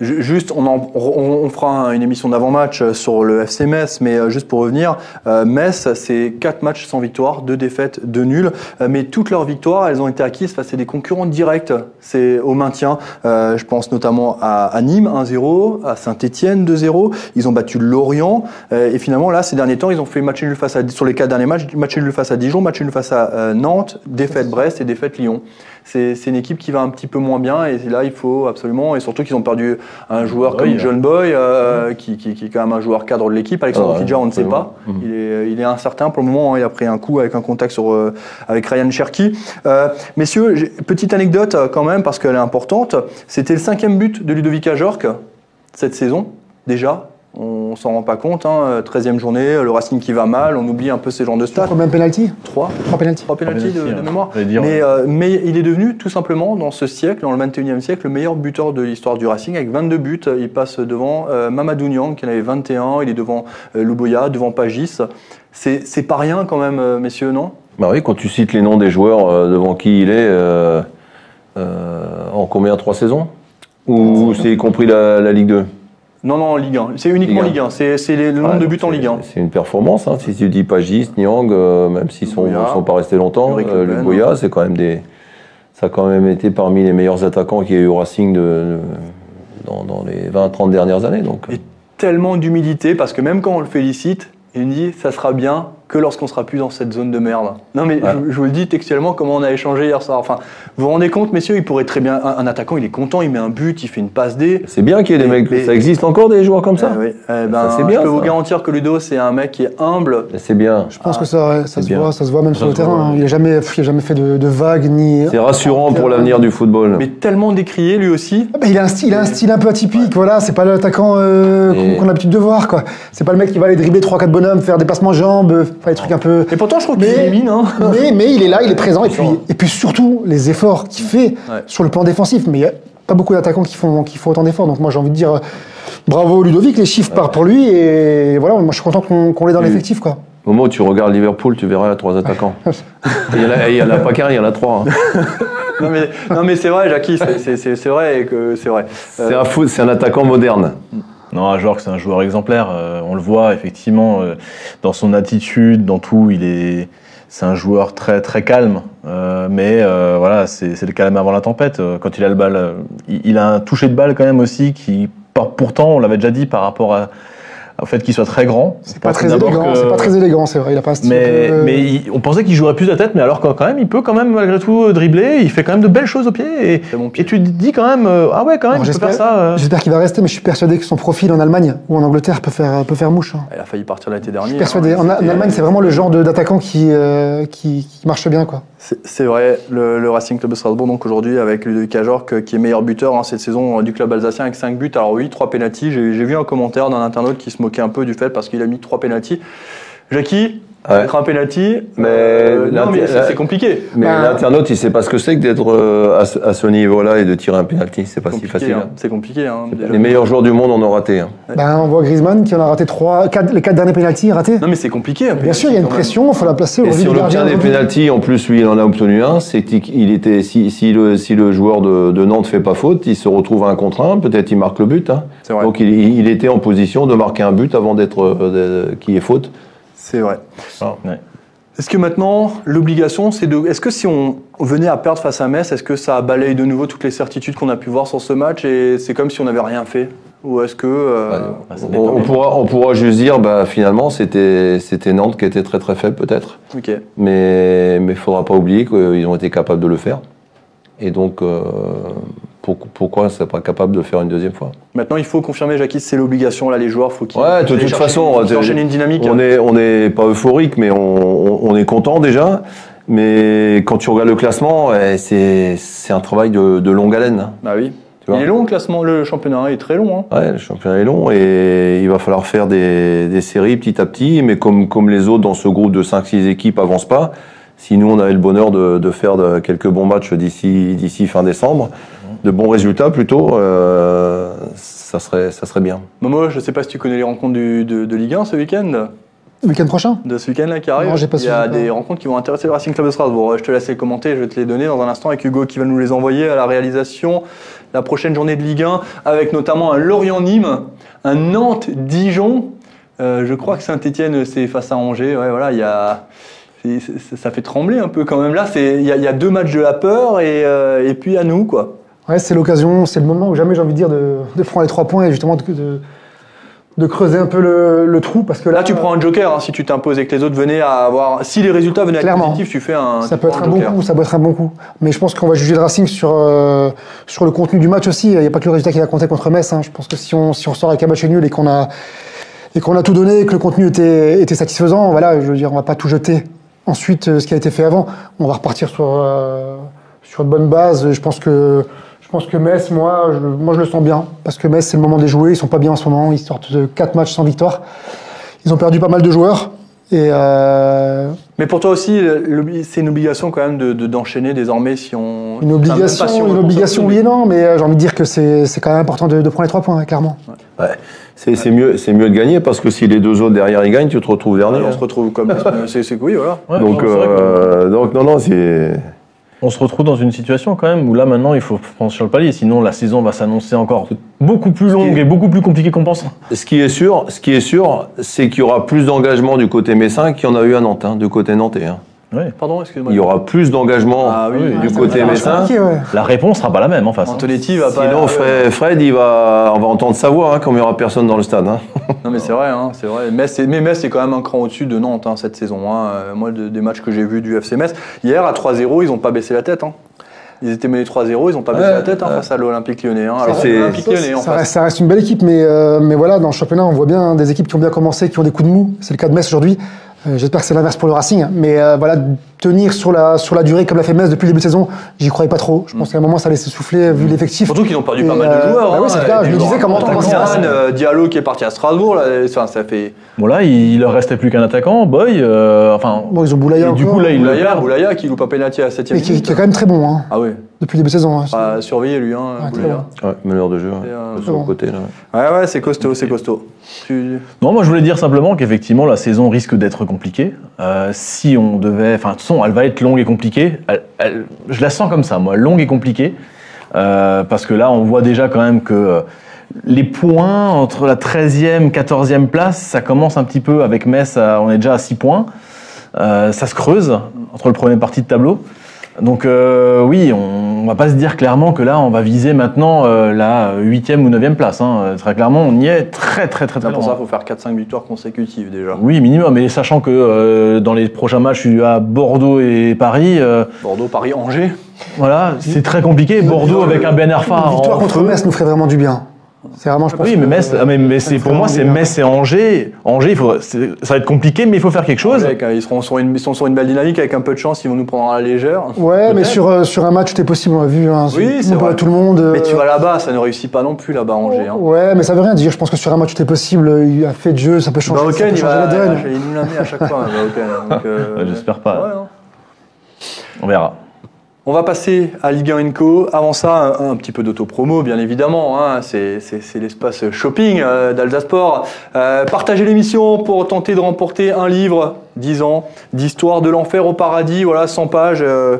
Ju- Juste, on, en- on, on fera une émission d'avant-match euh, sur le FC Metz, mais euh, juste pour revenir, euh, Metz, c'est 4 matchs sans victoire, 2 défaites, 2 nuls, mais toutes leurs victoires, elles ont été acquises face à des concurrents directs. C'est au maintien. Euh, je pense notamment à, à Nîmes 1-0, à Saint-Etienne 2-0. Ils ont battu Lorient, euh, et finalement là, ces derniers temps, ils ont fait match nul face à sur les 4 derniers matchs, match nul face à Dijon, match nul face à euh, Nantes, défaite Brest et défaite Lyon. C'est une équipe qui va un petit peu moins bien, et là, il faut absolument, et surtout qu'ils ont perdu un joueur comme John Boy, euh, qui, qui, qui est quand même un joueur cadre de l'équipe. Alexandre Ah Kidja, on ne sait pas. Il, est, il est incertain pour le moment. hein. Il a pris un coup avec un contact sur, euh, avec Ryan Cherky. Euh, messieurs, petite anecdote quand même, parce qu'elle est importante. C'était le cinquième but de Ludovic Ajorc cette saison, déjà. On s'en rend pas compte. Hein. 13e journée, le Racing qui va mal. On oublie un peu ces genres de stats. Combien de penalty 3 Trois penalty. Trois pénalties de, hein. mémoire. Dire, mais, euh, mais il est devenu tout simplement dans ce siècle, dans le 21e siècle, le meilleur buteur de l'histoire du Racing avec 22 buts. Il passe devant euh, Mamadou Niang qui en avait 21. Il est devant euh, Louboya, devant Pagis. C'est c'est pas rien quand même, euh, messieurs, non? Bah oui, quand tu cites les noms des joueurs euh, devant qui il est, euh, euh, en, combien? Trois saisons? Ou c'est y compris la, la Ligue 2 Non, non, en Ligue 1. C'est uniquement Ligue Ligue 1. C'est le nombre de buts en Ligue 1. C'est une performance. hein. Si tu dis Pagis, Niang, euh, même s'ils sont, Boya, sont pas restés longtemps, euh, Le. Lugoya, c'est quand même des. Ça a quand même été parmi les meilleurs attaquants qu'il y a eu au Racing de, de- dans, dans les 20-30 dernières années. Donc, Et tellement d'humilité parce que même quand on le félicite, il me dit ça sera bien que lorsqu'on sera plus dans cette zone de merde. Non mais Ouais. je, je vous le dis textuellement comment on a échangé hier soir. Enfin, vous vous rendez compte, messieurs, il pourrait très bien un, un attaquant, il est content, il met un but, il fait une passe D. c'est bien qu'il y ait des Mais- mecs. mais- Ça existe encore des joueurs comme ça Eh oui. Eh ben, Ça, c'est bien, je peux vous garantir que Ludo, c'est un mec qui est humble. C'est bien. Je pense Ah, que ça, ouais, ça se bien. voit, ça se voit même Ça sur le terrain. hein. Il a jamais, il a jamais fait de, de vagues ni. C'est rassurant pour l'avenir du football. Mais tellement décrié lui aussi. Ah bah, il, a un style, il a un style un peu atypique, voilà, c'est pas l'attaquant euh, Et- qu'on a l'habitude de voir, quoi. C'est pas le mec qui va aller dribbler 3-4 bonhommes, faire des passements jambes, faire des trucs un peu. Et pourtant, je trouve qu'il élimine. Hein. <laughs> mais, mais il est là, il est présent, et puis, et puis surtout les efforts qu'il fait Ouais. sur le plan défensif. Mais il y a pas beaucoup d'attaquants qui font, qui font autant d'efforts, donc moi j'ai envie de dire euh, bravo Ludovic, les chiffres partent pour lui, et voilà, moi je suis content qu'on qu'on l'ait dans l'effectif, quoi. Au moment où tu regardes Liverpool, tu verras trois attaquants. <laughs> il y en a, pas qu'un, il y en a trois. hein. <laughs> Non mais, non, mais c'est vrai, Jackie, c'est- c'est c'est- c'est vrai que c'est vrai. C'est un foot, c'est un attaquant moderne. Non, Ajorc, c'est un joueur exemplaire. Euh, on le voit effectivement euh, dans son attitude, dans tout. Il est, c'est un joueur très très calme. Euh, mais voilà, c'est le calme avant la tempête. Quand il a le balle, il, a un toucher de balle quand même aussi qui, pourtant, on l'avait déjà dit par rapport à, au fait qu'il soit très grand. C'est pas très élégant, que- c'est pas très élégant, c'est vrai, il a pas un style. Mais, mais il- on pensait qu'il jouerait plus de tête, mais alors quand quand même, il peut quand même malgré tout dribbler. Il fait quand même de belles choses au pied. Et, Très bon pied. et tu te dis quand même, euh, ah ouais, quand même, Alors, il peut faire j'espère- ça. euh. J'espère qu'il va rester, mais je suis persuadé que son profil en Allemagne ou en Angleterre peut faire, peut faire mouche. hein. Il a failli partir l'été dernier. Je suis persuadé. hein. En, en Allemagne, c'est vraiment le genre d'attaquant qui, euh, qui, qui marche bien, quoi. C'est vrai, le, Racing Club de Strasbourg, donc aujourd'hui, avec Ludovic Ajorc, euh, qui est meilleur buteur hein, cette saison euh, du club alsacien avec 5 buts. Alors oui, 3 pénalties. J'ai j'ai vu un commentaire d'un internaute qui se moquait un peu du fait parce qu'il a mis 3 pénalties. Jackie, Ouais. mettre un pénalty, Mais euh, non, mais c'est compliqué. Mais Bah- l'internaute, il sait pas ce que c'est que d'être euh, à, ce- à ce niveau-là et de tirer un penalty. C'est pas si facile. hein. C'est compliqué. hein, déjà. Les meilleurs joueurs du monde en ont raté. hein. Ben, on voit Griezmann qui en a raté trois, quatre, les quatre derniers pénaltys ratés. Non, mais c'est compliqué. un Bien sûr, il y a une penalty, pression, il faut la placer au Et si on obtient des pénalties, en plus lui il en a obtenu un, c'est qu'il était si, si le si le joueur de, de Nantes fait pas faute, il se retrouve à un contre un, peut-être il marque le but. hein. C'est vrai. Donc il, il était en position de marquer un but avant d'être euh, y ait faute. C'est vrai. Ouais. Est-ce que maintenant, l'obligation, c'est de. Est-ce que si on venait à perdre face à Metz, est-ce que ça balaye de nouveau toutes les certitudes qu'on a pu voir sur ce match et c'est comme si on n'avait rien fait? Ou est-ce que. euh, Ah, ça On, pourra on pourra juste dire bah finalement c'était c'était Nantes qui était très très faible peut-être, Ok. mais mais faudra pas oublier qu'ils ont été capables de le faire. Et donc euh, pourquoi ne serait pas capable de faire une deuxième fois Maintenant, il faut confirmer, Jackie, c'est l'obligation. Là, les joueurs, faut qu'ils. Ouais, de toute chercher- façon, enchaînent une dynamique. On est, on n'est pas euphorique, mais on, on- on est content déjà. Mais quand tu regardes le classement, eh, c'est un travail de, de longue haleine. hein. Bah oui. Tu vois il est long le classement, le championnat est très long. Hein. Ouais, le championnat est long et il va falloir faire des, des séries petit à petit. Mais comme, comme les autres dans ce groupe de 5-6 équipes avancent pas, si nous on avait le bonheur de, de faire de- quelques bons matchs d'ici fin décembre, de bons résultats plutôt, euh, ça, serait, ça serait bien. Momo, je sais pas si tu connais les rencontres du- de, de Ligue 1 ce week-end Le week-end prochain? De ce week-end là qui arrive. Non, pas il y a des rencontres qui vont intéresser le Racing Club de Strasbourg. Je te laisse les commenter, je vais te les donner dans un instant avec Hugo qui va nous les envoyer à la réalisation. La prochaine journée de Ligue 1 avec notamment un Lorient-Nîmes, un Nantes-Dijon. Euh, je crois que Saint-Etienne c'est face à Angers. Ouais, voilà, il y a. Ça fait trembler un peu quand même là. C'est- Il y, a- il y a deux matchs de la peur et, euh, et puis à nous quoi. Ouais, c'est l'occasion, c'est le moment où jamais j'ai envie de dire de, de prendre les trois points et justement de, de, de creuser un peu le, le trou parce que là, Là, tu prends un joker hein, si tu t'imposes et que les autres venaient à avoir. Si les résultats venaient à être Clairement. positifs, tu fais un. Ça peut être un bon coup, ça peut être un bon coup. Mais je pense qu'on va juger le Racing sur, euh, sur le contenu du match aussi. Il n'y a pas que le résultat qui va compter contre Metz. hein. Je pense que si on, si on sort avec un match nul et qu'on a, et qu'on a tout donné, et que le contenu était, était satisfaisant, voilà, je veux dire, on va pas tout jeter. Ensuite, euh, ce qui a été fait avant, on va repartir sur, euh, sur une bonne base. Je pense que, je pense que Metz, moi je, moi, je le sens bien. Parce que Metz, c'est le moment des jouer. Ils sont pas bien en ce moment. Ils sortent de quatre matchs sans victoire. Ils ont perdu pas mal de joueurs. Et euh, Mais pour toi aussi, c'est une obligation quand même de- de- d'enchaîner désormais si on. Une obligation, pas si on- une on obligation, oui et non, mais euh, j'ai envie de dire que c'est c'est quand même important de, de prendre les trois points, hein, clairement. Ouais. C'est c'est mieux, c'est mieux de gagner parce que si les deux autres derrière ils gagnent, tu te retrouves mais dernier. On se retrouve comme. <laughs> c'est c'est que oui, voilà. Ouais, donc, que- euh, donc non, non, c'est On se retrouve dans une situation quand même où là maintenant il faut franchir le palier, sinon la saison va s'annoncer encore beaucoup plus longue et beaucoup plus compliquée qu'on pense. Ce qui est sûr, ce qui est sûr, c'est qu'il y aura plus d'engagement du côté messin qu'il y en a eu à Nantes, hein, du côté nantais. hein. Ouais. Pardon, excuse-moi. Il y aura plus d'engagement Ah oui, du oui, côté ouais. La réponse sera pas la même en face. hein. Antonetti va pas. Sinon, Fred, Fred, il va, on va entendre sa voix, hein, comme il n'y aura personne dans le stade. hein. <laughs> Non mais c'est vrai, hein, c'est vrai. Metz, c'est- mais Metz est quand même un cran au-dessus de Nantes hein, cette saison. hein. Euh, Moi, de- des matchs que j'ai vus du FC Metz, hier à 3-0, ils n'ont pas baissé la tête. hein. Ils étaient menés 3-0, ils n'ont pas baissé Ouais, la tête hein, ouais. face à l'Olympique Lyonnais. hein. Alors, C'est- l'Olympique Lyonnais en ça, reste, ça reste une belle équipe, mais, euh, mais voilà, dans le championnat, on voit bien hein, des équipes qui ont bien commencé, qui ont des coups de mou. C'est le cas de Metz aujourd'hui. Euh, J'espère que c'est l'inverse pour le Racing. Mais euh, voilà, tenir sur la, sur la durée comme l'a fait Metz depuis le début de saison, j'y croyais pas trop. Je pense qu'à un moment, ça allait s'essouffler vu l'effectif. Surtout qu'ils ont perdu Et, pas mal de euh, joueurs. bah hein. ouais, c'est le cas. Des Je me disais comment- euh, Diallo qui est parti à Strasbourg, là, enfin, ça fait. Bon là, il, il leur restait plus qu'un attaquant, Boy. euh, enfin, Bon, ils ont Boulaya et du coup là, il Boulaya. Boulaya qui loupe un penalty à la 7 mais qui, qui est quand même très bon hein, Ah oui, depuis le début de saison. hein. à surveiller lui, hein, Boulaya. bon. Ouais, meneur de jeu, C'est, ouais, euh, de c'est son bon. côté. Là. Ouais, ouais, c'est costaud, c'est costaud. Tu- Non, moi je voulais dire simplement qu'effectivement la saison risque d'être compliquée. Euh, si on devait, enfin de toute façon, elle va être longue et compliquée. Elle- elle- je la sens comme ça, moi, longue et compliquée, Euh, parce que là on voit déjà quand même que euh, les points entre la 13e, 14e place, ça commence un petit peu avec Metz, à- on est déjà à 6 points. Euh, ça se creuse entre le premier parti de tableau. Donc euh, oui, on, on va pas se dire clairement que là on va viser maintenant euh, la 8e ou 9e place. hein. Euh, Très clairement, on y est très très très très Pour ça, il faut faire 4-5 victoires consécutives déjà. Oui, minimum. Mais sachant que euh, dans les prochains matchs, je suis à Bordeaux et Paris. euh, Bordeaux, Paris, Angers. voilà, c'est très compliqué. Bordeaux avec un Ben Arfa Une victoire en contre feu. Metz nous ferait vraiment du bien. C'est vraiment, je pense. Oui, mais Metz, euh, ah, mais, mais ça c'est nous pour moi, c'est. Metz et Angers. Angers, il faut, c'est- ça va être compliqué, mais il faut faire quelque chose. Avec, euh, ils, seront sur une, ils sont sur une belle dynamique, avec un peu de chance, ils vont nous prendre à la légère. Ouais, mais sur, euh, sur un match, tout est possible, on l'a vu. Hein, Oui, c'est vrai. tout le monde. euh, Mais tu vas là-bas, ça ne réussit pas non plus là-bas, Angers. Hein. Ouais, mais ça veut rien dire. Je pense que sur un match, tout est possible. Il a fait de jeu, ça peut changer, ça Baoken, peut il, changer va, la donne. il nous l'a mis à chaque fois, hein, Baoken. Donc, <laughs> euh, j'espère pas. ouais, hein. On verra. On va passer à Ligue 1 Co. Avant ça, un, petit peu d'auto-promo, bien évidemment. hein. C'est l'espace shopping euh, d'Alsasport. Euh, partagez l'émission pour tenter de remporter un livre, 10 ans, d'histoire de l'enfer au paradis, voilà, 100 pages. euh,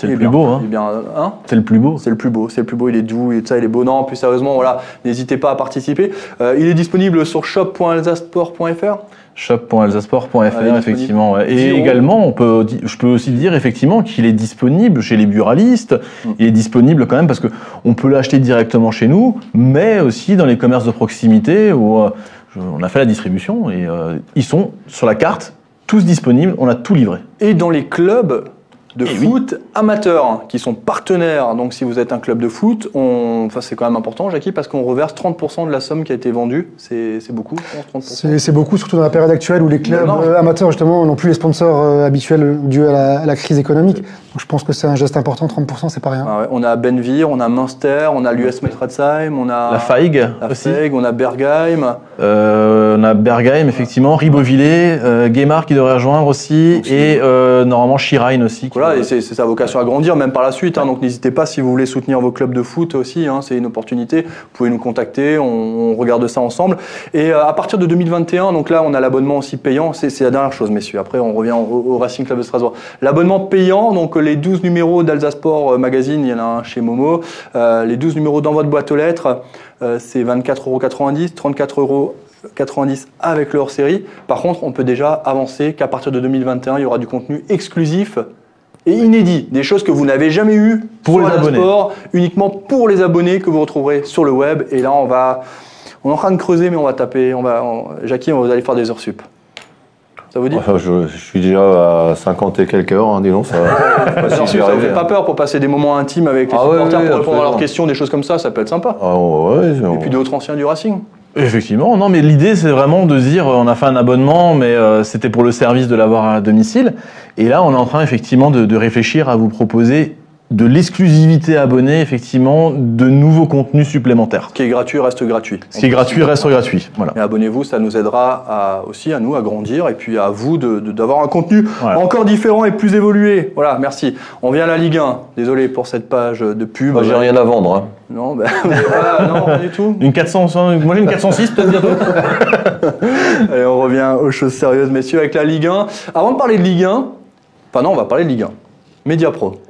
C'est le est plus beau, hein. bien, hein C'est le plus beau. c'est le plus beau, c'est le plus beau, il est doux, et ça, il est beau. Non, plus sérieusement, voilà, n'hésitez pas à participer. Euh, il est disponible sur shop.alsasport.fr. shop.alsasport.fr disponible. effectivement ouais. et également on peut je peux aussi dire effectivement qu'il est disponible chez les buralistes Mm. il est disponible quand même parce que on peut l'acheter directement chez nous mais aussi dans les commerces de proximité où euh, on a fait la distribution et euh, ils sont sur la carte tous disponibles on a tout livré et dans les clubs de Eh oui. foot amateurs qui sont partenaires. Donc si vous êtes un club de foot, on... enfin, c'est quand même important, Jackie, parce qu'on reverse 30% de la somme qui a été vendue. C'est c'est beaucoup, je pense, 30%. C'est beaucoup, surtout dans la période actuelle où les clubs amateurs, justement, n'ont plus les sponsors euh, habituels dus à la, à la crise économique. Donc je pense que c'est un geste important. 30%, c'est pas rien. Ah ouais, on a Benvir, on a Münster, on a l'US Metratzheim, on a la Faig la aussi Feig, on a Bergheim. Euh, on a Bergheim effectivement Ribeauvillé euh, qui devrait rejoindre aussi et euh, normalement Schirain aussi qui Voilà, et c'est sa vocation à grandir, même par la suite. hein. donc n'hésitez pas si vous voulez soutenir vos clubs de foot aussi. hein, c'est une opportunité. Vous pouvez nous contacter, on, on regarde ça ensemble. Et euh, à partir de 2021, donc là, on a l'abonnement aussi payant. C'est la dernière chose, messieurs. Après, on revient au, au Racing Club de Strasbourg. L'abonnement payant, donc les 12 numéros d'Alsasport euh, Magazine, il y en a un chez Momo. Euh, les 12 numéros dans votre boîte aux lettres, euh, c'est 24,90 euros, 34,90 avec le hors-série. Par contre, on peut déjà avancer qu'à partir de 2021, il y aura du contenu exclusif et inédit, des choses que vous n'avez jamais eues Pour sur les abonnés. Sport, uniquement pour les abonnés que vous retrouverez sur le web. Et là, on va, on est en train de creuser, mais on va taper. On va, on- Jackie, on va aller faire des heures sup. Ça vous dit? Enfin, je, je suis déjà à 50 et quelques heures, hein, dis donc, ça heures <laughs> sup, ça vous fait pas peur pour passer des moments intimes avec les Ah supporters, ouais, pour répondre à leurs questions, des choses comme ça, ça peut être sympa. Ah, ouais, Et puis d'autres anciens du Racing. Effectivement, non, mais l'idée c'est vraiment de dire, euh, on a fait un abonnement, mais euh, c'était pour le service de l'avoir à domicile. Et là, on est en train effectivement de réfléchir à vous proposer de l'exclusivité abonnée, effectivement, de nouveaux contenus supplémentaires. Ce qui est gratuit reste gratuit. Ce qui est gratuit reste gratuit. Voilà. Et abonnez-vous, ça nous aidera à, aussi à nous à grandir et puis à vous de- de- d'avoir un contenu Voilà. encore différent et plus évolué. Voilà, merci. On vient à la Ligue 1. Désolé pour cette page de pub. Moi, j'ai rien à vendre. hein. Non, ben, voilà, non, pas du tout. Une 400, moi j'ai une 406 peut-être bientôt. <laughs> Allez, on revient aux choses sérieuses, messieurs, avec la Ligue 1. Avant de parler de Ligue 1, enfin non, on va parler de Ligue 1. Média Pro.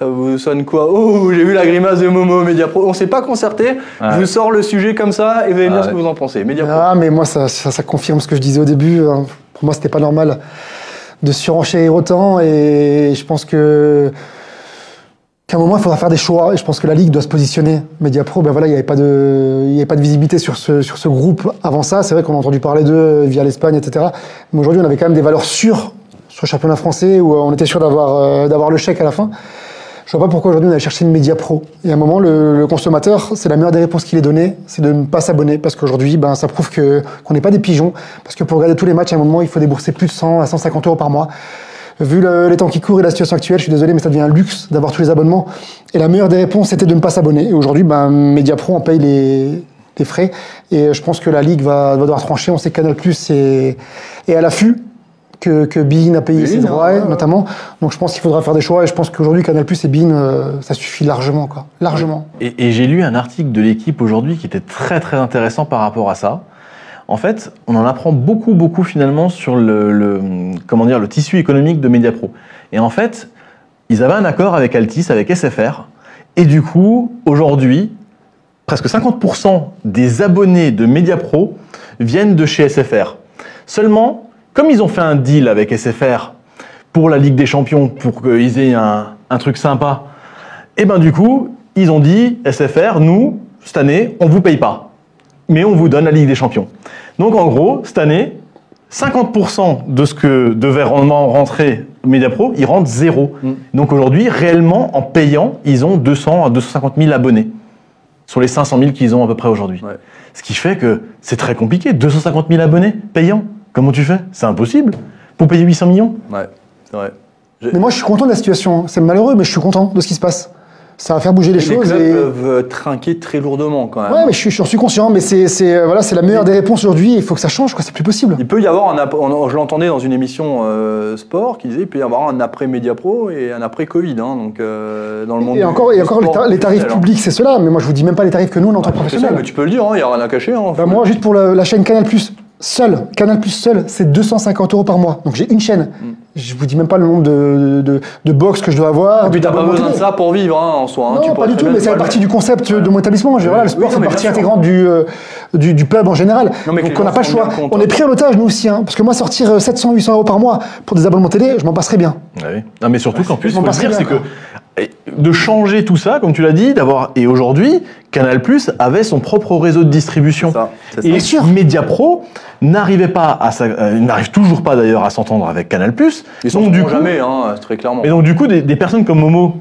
Ça vous sonne quoi Oh, j'ai vu la grimace de Momo, Mediapro. On s'est pas concerté. Je vous sors le sujet comme ça et vous allez me dire Ouais. ce que vous en pensez. Mediapro. Ah, mais moi, ça, ça, ça confirme ce que je disais au début. hein. Pour moi, c'était pas normal de surenchérir autant. Et je pense que qu'à un moment, il faudra faire des choix. Et je pense que la Ligue doit se positionner. Mediapro, ben voilà, il n'y avait pas de, il y avait pas de visibilité sur ce, sur ce groupe avant ça. C'est vrai qu'on a entendu parler d'eux via l'Espagne, etc. Mais aujourd'hui, on avait quand même des valeurs sûres sur le championnat français où on était sûr d'avoir, euh, d'avoir le chèque à la fin. Je vois pas pourquoi aujourd'hui on allait chercher une média pro. Et à un moment, le, consommateur, c'est la meilleure des réponses qu'il ait données, c'est de ne pas s'abonner. Parce qu'aujourd'hui, ben, ça prouve qu'on n'est pas des pigeons. Parce que pour regarder tous les matchs, à un moment, il faut débourser plus de 100 à 150 euros par mois. Vu le- les temps qui courent et la situation actuelle, je suis désolé, mais ça devient un luxe d'avoir tous les abonnements. Et la meilleure des réponses, c'était de ne pas s'abonner. Et aujourd'hui, ben, Mediapro en paye les, frais. Et je pense que la Ligue va, va devoir trancher. On sait que Plus est, est à l'affût que, que Bein a payé ses hein, droits, ouais, ouais. notamment. Donc je pense qu'il faudra faire des choix. Et je pense qu'aujourd'hui, Canal Plus et Bein, euh, ça suffit largement. Quoi. Largement. Et, et j'ai lu un article de l'équipe aujourd'hui qui était très très intéressant par rapport à ça. En fait, on en apprend beaucoup beaucoup finalement sur le, le- comment dire le tissu économique de Mediapro. Et en fait, ils avaient un accord avec Altis, avec SFR, et du coup, aujourd'hui, presque 50% des abonnés de Mediapro viennent de chez SFR. Seulement, comme ils ont fait un deal avec SFR pour la Ligue des Champions, pour qu'ils aient un, un truc sympa, et ben du coup, ils ont dit SFR, nous, cette année, on vous paye pas, mais on vous donne la Ligue des Champions. Donc en gros, cette année, 50% de ce que devait rentrer Mediapro, ils rentrent zéro. Mm. Donc aujourd'hui, réellement, en payant, ils ont 200 à 250 000 abonnés sur les 500 000 qu'ils ont à peu près aujourd'hui. Ouais. Ce qui fait que c'est très compliqué. 250 000 abonnés payants. Comment tu fais? C'est impossible. Pour payer 800 millions? Ouais, c'est vrai. Mais moi, je suis content de la situation. C'est malheureux, mais je suis content de ce qui se passe. Ça va faire bouger les Les choses. clubs et- peuvent euh, trinquer très lourdement quand même. Ouais, mais je suis, j'en suis conscient, mais c'est, c'est, euh, voilà, c'est la meilleure des réponses aujourd'hui. Il faut que ça change, quoi. C'est plus possible. Il peut y avoir un ap- je l'entendais dans une émission euh, sport qui disait il peut y avoir un après Mediapro et un après Covid hein, donc euh, dans le monde Et du- encore, et encore les, ta- les tarifs hein. publics, c'est cela. Mais moi, je vous dis même pas les tarifs que nous, on entend mais tu peux le dire, il n'y a rien à cacher. Hein, Bah, moi, juste pour la, la chaîne Canal Plus, seul, Canal Plus seul, c'est 250 euros par mois. Donc j'ai une chaîne. Je vous dis même pas le nombre de, de, de box que je dois avoir. Et Mm. puis t'as pas besoin de ça pour vivre hein, en soi. hein. Non, Tu pas du tout, mais c'est partie du concept de mon établissement. Je- voilà, le sport Oui, non, fait partie intégrante du, euh, du, du pub en général. Non, mais que Donc on n'a pas le choix. compte, On est pris en otage, nous aussi. Hein, parce que moi, sortir 700-800 euros par mois pour des abonnements télé, je m'en passerais bien. Ouais. Non, mais surtout qu'en plus, faut le dire, c'est que de changer tout ça, comme tu l'as dit, d'avoir et aujourd'hui, Canal Plus avait son propre réseau de distribution. C'est ça, c'est ça. Et sûr. Mediapro n'arrivait pas à, s'a- euh, n'arrive toujours pas d'ailleurs à s'entendre avec Canal Plus. Ils Donc du coup, jamais, hein, très clairement. et donc du coup, des, des personnes comme Momo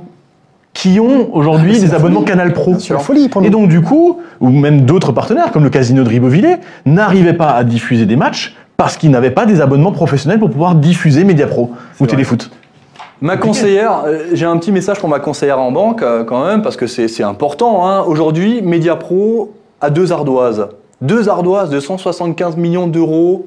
qui ont aujourd'hui Ah, des abonnements folie. Canal Pro. C'est la folie pour nous. Et donc du coup, ou même d'autres partenaires comme le Casino de Ribeauvillé n'arrivaient pas à diffuser des matchs parce qu'ils n'avaient pas des abonnements professionnels pour pouvoir diffuser Mediapro ou vrai. Téléfoot. Ma conseillère, euh, j'ai un petit message pour ma conseillère en banque euh, quand même, parce que c'est c'est important. Hein. Aujourd'hui, Mediapro a deux ardoises. Deux ardoises de 175 millions d'euros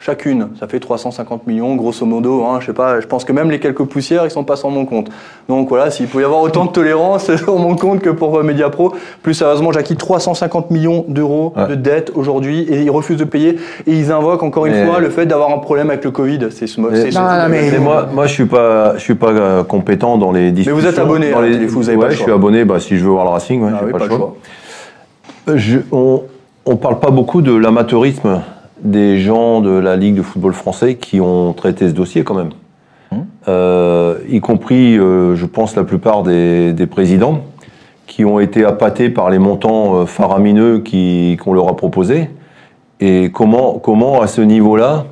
chacune. Ça fait 350 millions, grosso modo. Hein. Je sais pas, je pense que même les quelques poussières, ils sont pas sur mon compte. Donc voilà, s'il peut y avoir autant de tolérance <laughs> sur mon compte que pour euh, Mediapro, plus sérieusement, j'acquitte 350 millions d'euros Ouais. de dettes aujourd'hui et ils refusent de payer. Et ils invoquent encore une Mais- fois le fait d'avoir un problème avec le Covid. C'est ce Mais- c'est- Non, non, mais- Mais moi, moi, je suis pas, je suis pas euh, compétent dans les discussions. vous êtes abonné dans à la les- vous avez ouais, pas le je choix. suis abonné. Bah, si je veux voir le Racing, ouais, Ah j'ai oui, pas, le choix. choix. Euh, je- on, on parle pas beaucoup de l'amateurisme des gens de la Ligue de football français qui ont traité ce dossier quand même. Hum. Euh, y compris, euh, je pense, la plupart des, des présidents qui ont été appâtés par les montants euh, faramineux qu'on leur a proposés. Et comment, comment à ce niveau-là,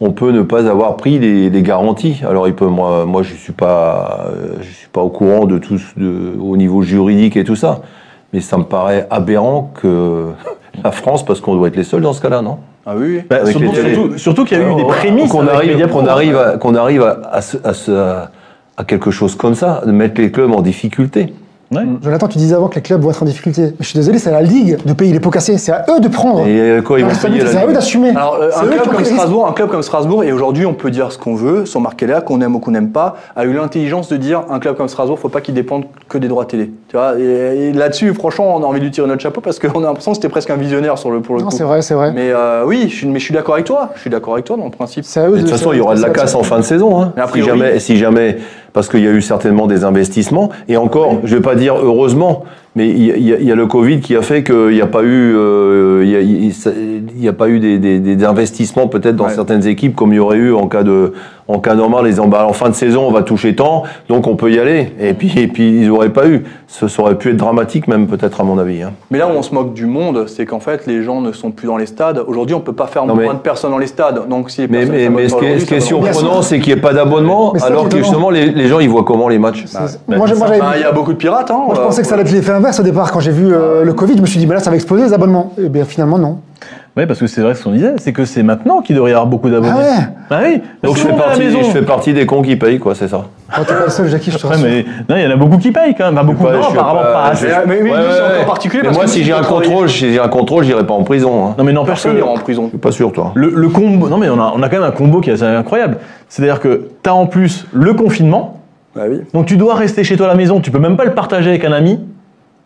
on peut ne pas avoir pris les, les garanties? Alors, il peut, moi, moi, je suis pas, je suis pas au courant de tout, de, au niveau juridique et tout ça, mais ça me paraît aberrant que <laughs> la France, parce qu'on doit être les seuls dans ce cas-là, non? Ah oui. Bah, Avec surtout, les télés. surtout- surtout qu'il y a eu des prémices qu'on arrive, qu'on arrive, à, qu'on arrive à, à se- à se- à quelque chose comme ça, de mettre les clubs en difficulté. Ouais. Jonathan, tu disais avant que les clubs vont être en difficulté. Mais je suis désolé, c'est à la Ligue de payer les pots cassés. C'est à eux de prendre. Et euh, quoi, ils vont payer C'est à eux d'assumer. Alors, euh, un eux club comme. Strasbourg, un club comme Strasbourg, et aujourd'hui on peut dire ce qu'on veut, sans marquer l'air, qu'on aime ou qu'on n'aime pas, a eu l'intelligence de dire un club comme Strasbourg, faut pas qu'il dépende que des droits télé. Tu vois, et, et là-dessus, franchement, on a envie de lui tirer notre chapeau parce qu'on a l'impression que c'était presque un visionnaire sur le pour le Non, coup. c'est vrai, c'est vrai. Mais euh, oui, je suis, mais je suis d'accord avec toi. Je suis d'accord avec toi dans le principe. C'est à eux Mais de toute façon, il y aura de la casse en fin de saison. Hein. Si jamais, si jamais parce qu'il y a eu certainement des investissements. Et encore, je vais pas dire heureusement, mais il y, a- y y le Covid qui a fait qu'il n'y a pas eu, euh, il y a, il- ça- il y a pas eu des, des- des investissements peut-être dans Ouais. certaines équipes comme il y aurait eu en cas de, en cas normal. Les en, bah, en fin de saison, on va toucher tant, donc on peut y aller. Et puis, et puis ils n'auraient pas eu. Ce ça aurait pu être dramatique même peut-être à mon avis. hein. Mais là où on se moque du monde, c'est qu'en fait, les gens ne sont plus dans les stades. Aujourd'hui, on peut pas faire Non, moins mais- de personnes dans les stades. Donc, si les Mais, mais, mais ce qui est, aujourd'hui, ce qui est surprenant, c'est qu'il n'y ait pas d'abonnement, alors que justement les, les gens ils voient comment les matchs. Bah, moi, j'ai- c'est moi, ça. j'avais- Ah, Il y a beaucoup de pirates. Hein, moi, je euh, pensais que ça allait être l'effet inverse au départ. Quand j'ai vu euh, le Covid, je me suis dit, mais là, ça va exploser les abonnements. Et bien finalement, non. Oui, parce que c'est vrai ce qu'on disait, c'est que c'est maintenant qu'il devrait y avoir beaucoup d'abonnés. Ah ouais Bah oui. Donc je fais, partie, je fais partie des cons qui payent, quoi, c'est ça. Oh, T'es pas le seul, Jackie, je te Ouais, mais non, il y en a beaucoup qui payent quand même. Enfin, beaucoup, Ouais, non, suis apparemment pas- pas assez. Mais c'est encore particulier Mais parce moi, que si j'ai un contrôle, si j'ai un contrôle, j'irai pas en prison. Hein. Non, mais n'empêche Personne n'ira en prison. Je suis pas sûr, toi. le, le combo. Non, mais on a, on a quand même un combo qui est assez incroyable. C'est-à-dire que tu as en plus le confinement. Bah oui. Donc tu dois rester chez toi à la maison, tu peux même pas le partager avec un ami,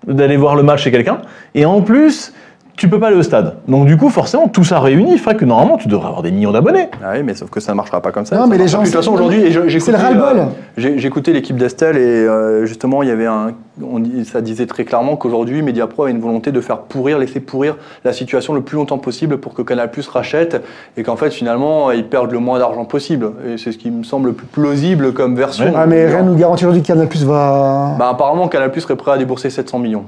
d'aller voir le match chez quelqu'un. Et en plus, tu peux pas aller au stade. Donc du coup, forcément, tout ça réuni ferait que normalement, tu devrais avoir des millions d'abonnés. Ah oui, mais sauf que ça ne marchera pas comme ça. Non, Ça mais les gens. De toute façon, c'est- aujourd'hui, c'est le écouté, ras-le-bol. euh, j'ai écouté l'équipe d'Estelle et euh, justement, il y avait un. On, ça disait très clairement qu'aujourd'hui, Mediapro a une volonté de faire pourrir, laisser pourrir la situation le plus longtemps possible pour que Canal Plus rachète et qu'en fait, finalement, ils perdent le moins d'argent possible. Et c'est ce qui me semble le plus plausible comme version. Ouais. Ah, mais rien nous garantit aujourd'hui que Canal Plus va. Bah, apparemment, Canal Plus serait prêt à débourser 700 millions.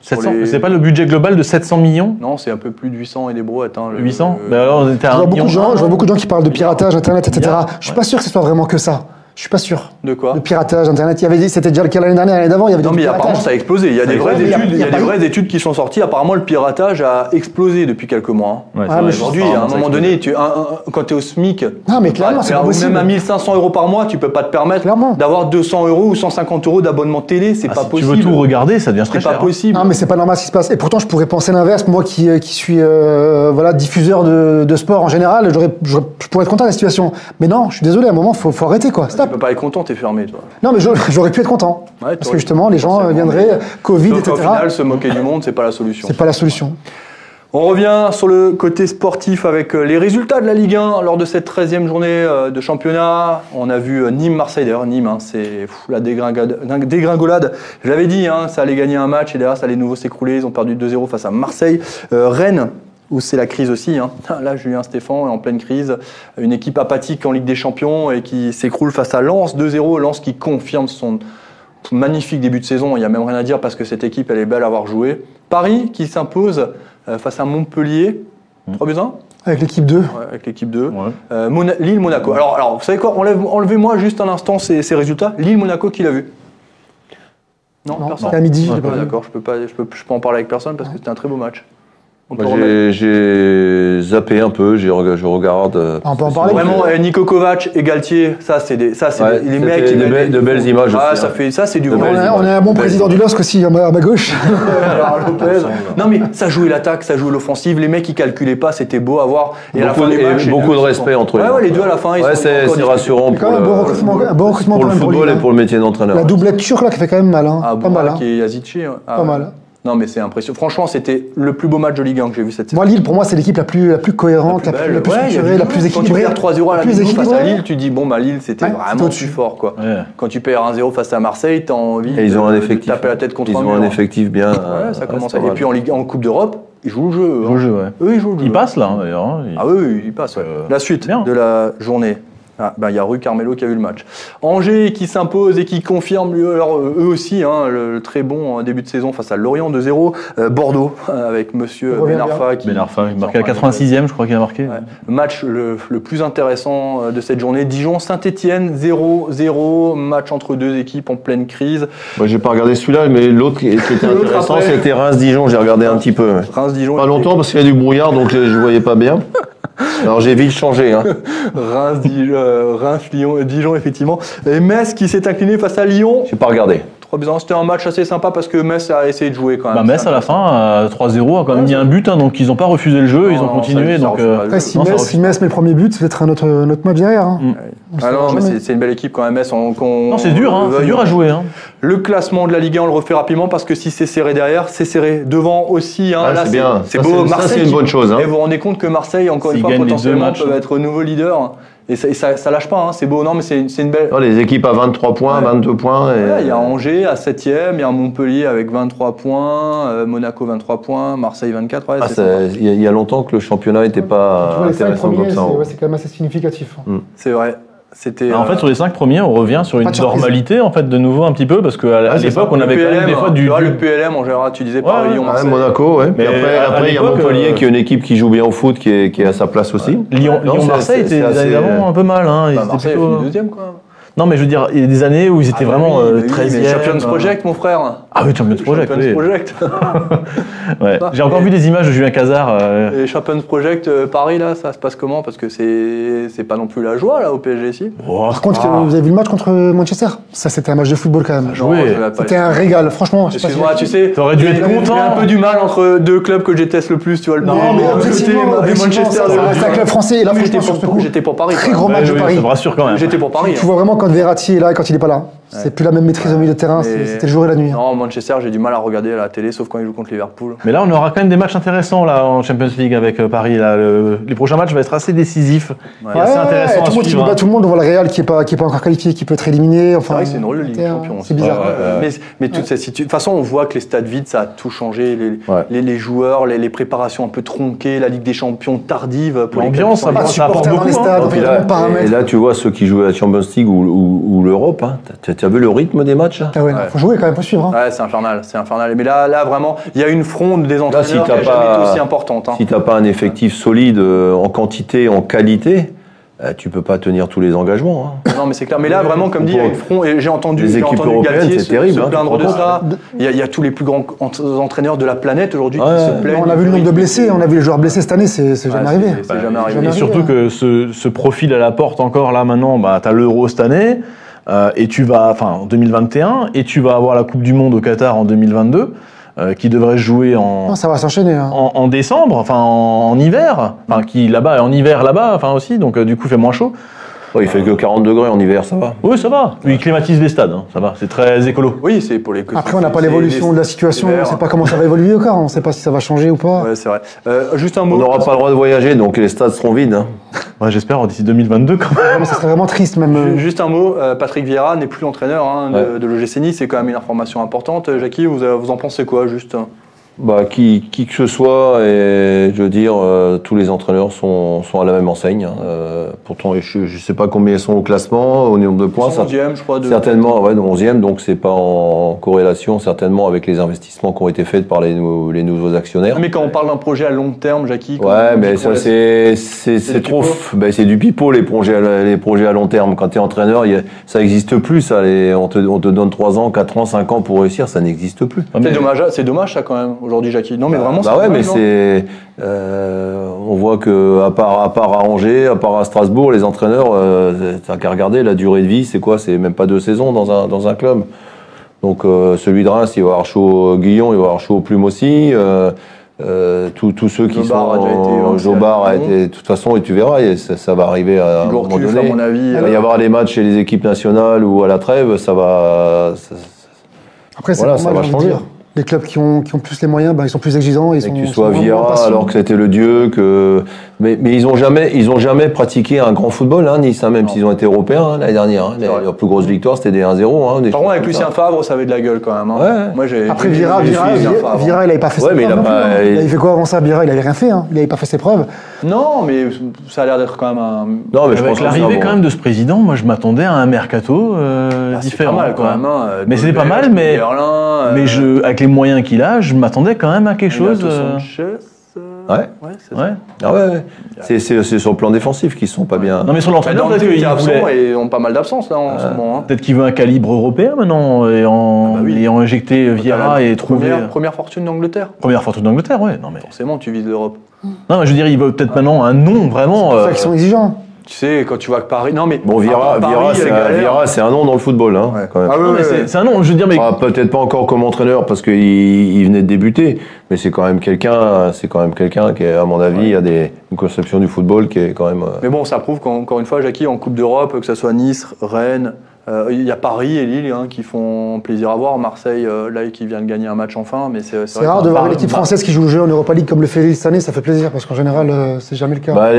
Sur 700 les- C'est pas le budget global de 700 millions? Non, c'est un peu plus de 800 et des brouettes. Hein, le- 800 le- Ben alors, on était à Je un vois, beaucoup million de gens, je vois beaucoup de gens qui parlent de piratage, Internet, etc. Je suis pas sûr que ce soit vraiment que ça. Je suis pas sûr. De quoi Le piratage, Internet, il y avait dit, c'était déjà le cas l'année dernière, l'année d'avant, il y avait Non, mais apparemment, piratage. ça a explosé. Il y a Ça des vraies études, Il y a des vraies études qui sont sorties. Apparemment, le piratage a explosé depuis quelques mois. hein. Ouais, Ah, Aujourd'hui, à un apparemment, moment donné, tu, un- un- quand tu es au SMIC, Non, mais clairement, pas même à 1500 euros par mois, tu peux pas te permettre d'avoir 200 euros ou 150 euros d'abonnement télé. C'est Ah, pas si possible. tu veux tout regarder, ça devient très C'est pas cher. hein. possible. Non, mais c'est pas normal ce qui se passe. Et pourtant, je pourrais penser l'inverse. Moi qui, euh, qui suis euh, voilà, diffuseur de, de sport en général, je pourrais être content de la situation. Mais non, je suis désolé, à un moment, faut, faut arrêter quoi. Tu peux pas être content, t'es fermé, toi. Non, mais <laughs> j'aurais pu être content. Ouais, Parce que justement, les gens euh, viendraient, mais- Covid, Sauf etc. qu'au final, se moquer du monde, c'est pas la solution. C'est pas la solution. On revient sur le côté sportif avec euh, les résultats de la Ligue 1 lors de cette 13e journée euh, de championnat. On a vu euh, Nîmes-Marseille, d'ailleurs Nîmes, hein, c'est la dégringolade. dégringolade. Je l'avais dit, hein, ça allait gagner un match et derrière ça allait de nouveau s'écrouler. Ils ont perdu 2-0 face à Marseille. Euh, Rennes, où c'est la crise aussi. hein. <laughs> Là, Julien Stéphan est en pleine crise. Une équipe apathique en Ligue des Champions et qui s'écroule face à Lens 2-0. Lens qui confirme son magnifique début de saison. Il n'y a même rien à dire parce que cette équipe, elle est belle à avoir joué. Paris qui s'impose euh, face à Montpellier. 3 buts à 1 Avec l'équipe 2. Ouais, avec l'équipe 2. Ouais. Euh, Mona- Lille-Monaco. Alors, alors, vous savez quoi Enlève- Enlevez-moi juste un instant ces, ces résultats. Lille-Monaco, qui l'a vu? Non, Non, personne c'était à midi. Ah. D'accord, je peux pas, je peux, je peux en parler avec personne parce que c'était un très beau match. J'ai, zappé un peu, je regarde. euh, On peut en parler. Vraiment, euh, Nico Kovac et Galtier, ça c'est des, ça c'est Ouais, des- les mecs qui de mettent belles- des- de belles images Ah, aussi, ça hein. fait, ça c'est du On a, on a un bon président du LOSC aussi à ma, à ma gauche. <laughs> Alors, <laughs> Lopez. Non mais ça jouait l'attaque, ça jouait l'offensive. Les mecs ils calculaient pas, c'était beau à voir. Et à la Beaucoup fin de- du et match, les beaucoup de respect sont- entre Ouais, eux. ouais, les deux à la fin. ils Ouais, sont c'est, rassurant pour le, bon recrutement, pour football et pour le métier d'entraîneur. La doublette turque là qui fait quand même mal. Hein. Ah, pas mal. Hein. et Yazici. ouais. Ah, Pas ouais. mal. Non mais c'est impressionnant. Franchement, c'était le plus beau match de Ligue 1 que j'ai vu cette saison. Moi, Lille, pour moi, c'est l'équipe la plus, la plus cohérente, la plus, belle. la plus Ouais, structurée, la plus Quand tu équilibrée. perds 3-0 à la plus face à équilibrée. Lille, tu dis bon bah Lille c'était Ouais, vraiment plus fort quoi. Ouais. Quand tu perds 1-0 face à Marseille, t'as envie Et ils ont de- un de effectif. taper la tête contre Ils un ont un effectif bien. Ouais, euh, ça ouais, commence. Et puis en, Ligue, en Coupe d'Europe, ils jouent le jeu. eux, Au hein. jeu, ouais. Eux, ils jouent le jeu. Il passe là, d'ailleurs. hein. Il- Ah oui, oui, il passe. ouais. Euh, la suite bien. de la journée. Ah, ben, il y a Rue Carmelo qui a eu le match. Angers qui s'impose et qui confirme eux aussi hein, le, le très bon euh, début de saison face à Lorient 2-0. Euh, Bordeaux <laughs> avec Monsieur Il revient Ben Arfa qui Ben Arfa, il qui marqué à en prend 86e, je crois qu'il a marqué. Ouais. Match le, le plus intéressant euh, de cette journée. Dijon-Saint-Etienne 0-0. Match entre deux équipes en pleine crise. Moi, j'ai pas regardé celui-là, mais l'autre qui était <laughs> intéressant, c'était Reims-Dijon. J'ai regardé un petit peu. Reims-Dijon. Pas était- longtemps parce qu'il y a du brouillard, donc je, je voyais pas bien. Alors j'ai vite changé. Hein. <laughs> Reims, Dijon, euh, Reims, Lyon, euh, Dijon, effectivement. Et Metz qui s'est incliné face à Lyon. J'ai pas regardé. 3 buts à un. C'était un match assez sympa parce que Metz a essayé de jouer quand même. Bah, Metz à la fin, à 3-0, a quand même mis un but, hein, donc ils n'ont pas refusé le jeu, Non, ils ont non, continué. ça- donc, euh, si Non, Metz, si Metz met premier but, c'est peut-être notre, notre match derrière. Hein. Mm. Ah non, mais c'est- une belle équipe quand même, Metz. on- Non, c'est dur, hein, c'est dur à jouer. Hein. Le classement de la Ligue 1, on le refait rapidement parce que si c'est serré derrière, c'est serré. Devant aussi, hein, Ah, là, c'est bien. C'est beau. ça, Marseille c'est une bonne chose. Et vous vous rendez compte que Marseille, encore une fois, potentiellement, hein. être nouveau leader. Et ça, et ça, ça lâche pas, hein, c'est beau, non, mais c'est c'est une belle. Non, les équipes à 23 points, Ouais. 22 points. Et... Ouais, il y a Angers à 7ème, il y a Montpellier avec 23 points, euh, Monaco 23 points, Marseille 24. Ouais, Ah. Il y, a- il y a longtemps que le championnat n'était Tu pas vois, les intéressant premiers, comme c'est ça. hein. ouais, c'est quand même assez significatif. C'est vrai. C'était. En euh, fait, sur les cinq premiers, on revient sur une normalité, en fait, de nouveau un petit peu, parce qu'à ouais, l'époque, on avait Le quand même PLM, des fois tu du. vois, du- le PLM en général, tu disais Ouais, Paris, Lyon, Ouais, Marseille. Monaco, ouais. Mais après, il y a Montpellier euh, qui est une équipe qui joue bien au foot, qui est, qui est à sa place aussi. Lyon, Non, Lyon c'est- Marseille c'est- était assez- un peu mal. Hein. Ils Bah, étaient Marseille plutôt- fini deuxième, quoi. Non, mais je veux dire, il y a des années où ils étaient Ah, vraiment bah oui, euh, bah oui, 13e. mais Champions euh, Project, mon frère. Ah oui, Champions Project. Champions oui. Project. <laughs> Ouais. J'ai encore vu des images de Julien Cazard. euh, Et Champions Project euh, Paris, là, ça se passe comment? Parce que c'est c'est pas non plus la joie, là, au PSG, si? oh, Par contre, ah, vous avez vu le match contre Manchester? Ça, c'était un match de football quand même. C'était un régal, franchement. Excuse-moi, si- tu sais. T'aurais dû être j'ai- J'ai content. un peu du mal entre deux clubs que je déteste le plus, tu vois. Le Non, mais Manchester reste un club français. Et là, j'étais pour, coup, j'étais pour Paris. très gros match de Paris. Ça me rassure quand même. J'étais pour Paris. Tu hein. vois vraiment quand Verratti est là et quand il est pas là? C'est plus la même maîtrise au milieu de terrain, c'était le jour et la nuit. hein. Non, Manchester, j'ai du mal à regarder à la télé, sauf quand ils jouent contre Liverpool. Mais là, on aura quand même des matchs intéressants là en Champions League avec euh, Paris. Là. Le- les prochains matchs vont être assez décisifs. et assez Ouais, intéressants tout à le monde qui suivre. bat hein. tout le monde, on voit le Real qui est pas, qui est pas encore qualifié, qui peut être éliminé. C'est vrai que c'est une drôle de Ligue des c'est- Champions. C'est bizarre. Ouais, ouais, ouais. Mais, mais toute cette situ- De toute façon, on voit que les stades vides, ça a tout changé. Les, Ouais. les, les joueurs, les, les préparations un peu tronquées, la Ligue des Champions tardive. Pour les L'ambiance, sont- ça apporte beaucoup, stades, hein. Et là, tellement de paramètres. et là, tu vois ceux qui jouent à la Champions League ou l'Europe. T'as- T'as vu le rythme des matchs Ah ouais, non, Ouais. faut jouer quand même, faut suivre. hein. Ouais, c'est infernal, c'est infernal. Mais là, là, vraiment, il y a une fronde des entraîneurs si qui t'as jamais pas- été aussi importante. hein. Si t'as pas un effectif solide euh, en quantité, en qualité, euh, tu peux pas tenir tous les engagements. hein. Non, mais c'est clair. Mais là, vraiment, comme dit, il y a une fronde. Et j'ai entendu, Les j'ai équipes entendu européennes, Galtier c'est se, terrible, se hein, tu plaindre de rends ça. Il y, a, il y a tous les plus grands ent- entraîneurs de la planète aujourd'hui Ouais. qui se plaignent. On a vu le nombre de blessés, on a vu les joueurs blessés cette année, c'est c'est Ouais, jamais arrivé. C'est jamais arrivé. Et surtout que ce, ce profil à la porte encore là maintenant, bah, tu as l'Euro cette année, euh, et tu vas, enfin en 2021, et tu vas avoir la Coupe du Monde au Qatar en 2022, euh, qui devrait jouer en, Non, ça va s'enchaîner. hein. en, en décembre, enfin en, en hiver, enfin qui là-bas en hiver là-bas, enfin aussi, donc euh, du coup fait moins chaud. Ouais, il fait que 40 degrés en hiver, ça va. Oui, ça va. Il climatise les stades, hein, ça va. C'est très écolo. Oui, c'est pour les. Après, on n'a pas l'évolution de la situation, on ne sait pas comment ça va évoluer encore, on ne sait pas si ça va changer ou pas. Ouais, c'est vrai. Euh, juste un mot. On n'aura pas le droit de voyager, donc les stades seront vides. hein. Ouais, J'espère d'ici 2022 quand même. Ça serait vraiment triste même. euh, Ju- Juste un mot, euh, Patrick Vieira n'est plus l'entraîneur hein, de, Ouais. de l'OGC Nice, c'est quand même une information importante. Jackie, vous, vous en pensez quoi juste Bah, qui, qui que ce soit, et je veux dire, euh, tous les entraîneurs sont, sont à la même enseigne. hein. Euh, pourtant, je ne sais pas combien ils sont au classement, au nombre de points. ça- 11e, je crois. De... Certainement, ouais, 11e, donc c'est pas en corrélation certainement avec les investissements qui ont été faits par les, les nouveaux actionnaires. Mais quand on parle d'un projet à long terme, Jackie. Ouais, mais qu'on ça c'est trop ben, c'est du pipeau les projets à, les projets à long terme. Quand tu es entraîneur, a- ça existe plus ça. Les, on te on te donne 3 ans, 4 ans, 5 ans pour réussir, ça n'existe plus. C'est dommage, c'est dommage ça quand même aujourd'hui, Jackie. Non, mais vraiment. bah ouais, mais c'est euh, on voit que à part à part à Angers, à part à Strasbourg, les entraîneurs, euh, t'as qu'à regarder la durée de vie, c'est quoi? C'est même pas deux saisons dans un dans un club. Donc euh, celui de Reims, il va avoir chaud au Guillon, il va avoir chaud aux plumes aussi. Euh, euh, tous, tous ceux qui Jobar a déjà été sont lancé Jobar à a été de toute façon et tu verras et ça, ça va arriver à un moment donné. à mon avis. Il va y euh, avoir des matchs chez les équipes nationales ou à la trêve, ça va ça- Après, c'est Voilà, ça va changer. Les clubs qui ont, qui ont plus les moyens, bah, ils sont plus exigeants. Ils Et sont, que tu sont sois Vieira alors que c'était le dieu, que mais, mais ils ont jamais ils ont jamais pratiqué un grand football, hein, Nice, hein, même s'ils ont été européens hein, l'année dernière. hein. Leur plus grosse victoire c'était des 1-0. Hein, des Par contre, avec Lucien. Favre, ça avait de la gueule quand même. hein. Ouais. Moi, j'ai. Après, Vieira, il n'avait pas fait Ouais, ses mais il preuves. a pas- hein. il- avait fait quoi avant ça, Vieira Il avait rien fait. hein. Il n'avait pas fait ses preuves. Non, mais ça a l'air d'être quand même un. Non, mais je Avec pense que l'arrivée bon- quand même de ce président, moi je m'attendais à un mercato euh, Ah, différent. pas mal quand même. hein. Mais c'était pas mal, mais- Berlin, euh, Mais je, avec les moyens qu'il a, je m'attendais quand même à quelque chose. Euh, Sanchez, euh, Ouais. Ouais, c'est ça. ouais. Ah ouais, ouais. C'est, c'est, c'est sur le plan défensif qu'ils sont pas bien. Non mais sur l'entraîneur, peut-être voulait- et ont pas mal d'absence là en ce moment. hein. peut-être qu'il veut un calibre européen maintenant et en, Ah bah oui. et en injecter Vieira et trouver Première, première fortune d'Angleterre. première fortune d'Angleterre, ouais. Non mais Forcément, tu vises l'Europe. non, mais je veux dire, il veut peut-être maintenant un nom vraiment. C'est pour ça euh, qu'ils sont exigeants. Tu sais, quand tu vois que Paris. Non, mais. Bon, Vieira, Paris, c'est, un nom dans le football, hein, Ouais. quand même. Ah ouais, ouais, c'est un nom. Je veux dire, mais Ah, peut-être pas encore comme entraîneur parce qu'il il venait de débuter, mais c'est quand même quelqu'un, c'est quand même quelqu'un qui, est, à mon avis, a des, une conception du football qui est quand même. euh, Mais bon, ça prouve qu'encore une fois, Jackie, en Coupe d'Europe, que ce soit Nice, Rennes, Euh, Il y a Paris et Lille hein, qui font plaisir à voir. Marseille, euh, là, qui vient de gagner un match enfin. Mais c'est rare de voir l'équipe bah, française qui joue le jeu en Europa League comme le fait cette année, ça fait plaisir parce qu'en général, euh, c'est jamais le cas. Bah,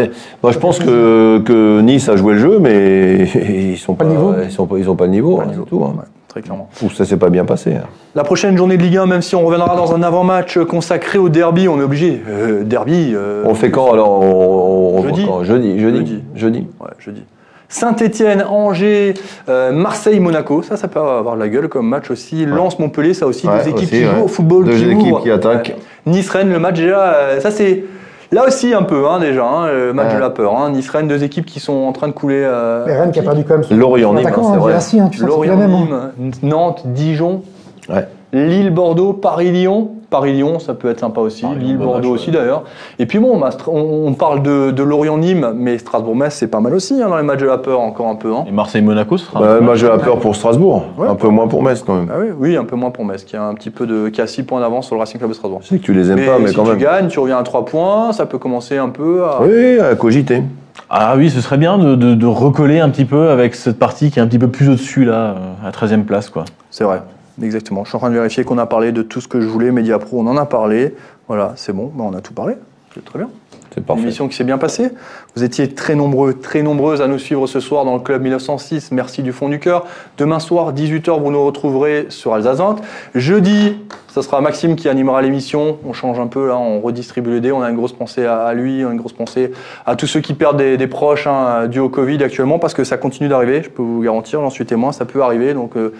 moi, je pense que, que Nice a joué le jeu, mais <laughs> ils sont pas, le niveau. ils sont pas, ils ont pas le niveau, Pas hein, niveau. tout. hein. Ouais, très clairement. Ou ça s'est pas bien passé. hein. La prochaine journée de Ligue 1, même si on reviendra dans un avant-match consacré au derby, on est obligé. Euh, derby. euh, On fait quand alors on, on- on- Jeudi. quand Jeudi, jeudi, Jeudi. jeudi. Ouais, jeudi. Saint-Etienne, Angers, euh, Marseille, Monaco, ça, ça peut avoir de la gueule comme match aussi. Lens, Montpellier, ça aussi, Ouais, deux équipes aussi, qui ouais. jouent au football, Deux qui équipes qui attaquent. Ouais. Nice-Rennes, le match déjà, euh, ça c'est là aussi un peu hein, déjà, hein, le match Ouais. de la peur. Hein. Nice-Rennes, deux équipes qui sont en train de couler. euh, Rennes qui a perdu quand même. Lorient, c'est vrai. Lorient, Nîmes, Nantes, Dijon, Ouais. Lille, Bordeaux, Paris-Lyon. Paris-Lyon, ça peut être sympa aussi. Lille, Bordeaux match, aussi ouais. d'ailleurs. Et puis bon, on, parle de, de Lorient-Nîmes, mais Strasbourg-Metz, c'est pas mal aussi hein, dans les matchs de la peur, encore un peu. Hein. Et Marseille-Monaco, ce sera. Bah, match. j'ai la peur pour Strasbourg, Ouais. un peu moins pour Metz quand même. Ah oui, oui, un peu moins pour Metz, qui a un petit peu de, qui a 6 points d'avance sur le Racing Club de Strasbourg. Je sais que tu les aimes Mais, pas, mais si quand tu même. gagnes, tu reviens à 3 points, ça peut commencer un peu à. Oui, à cogiter. Ah oui, ce serait bien de, de- de recoller un petit peu avec cette partie qui est un petit peu plus au-dessus, là, euh, à 13 e place, quoi. C'est vrai, exactement. Je suis en train de vérifier qu'on a parlé de tout ce que je voulais. Media Pro, on en a parlé. Voilà, c'est bon, bah, on a tout parlé. C'est très bien. C'est Une parfait. émission qui s'est bien passée. Vous étiez très nombreux, très nombreuses à nous suivre ce soir dans le Club 1906. Merci du fond du cœur. Demain soir, 18h, vous nous retrouverez sur Alsazante. Jeudi, ce sera Maxime qui animera l'émission. On change un peu, là, on redistribue les dés. On a une grosse pensée à, à lui, une grosse pensée à tous ceux qui perdent des, des proches hein, dû au Covid actuellement, parce que ça continue d'arriver. Je peux vous garantir, j'en suis témoin, ça peut arriver. Donc, euh,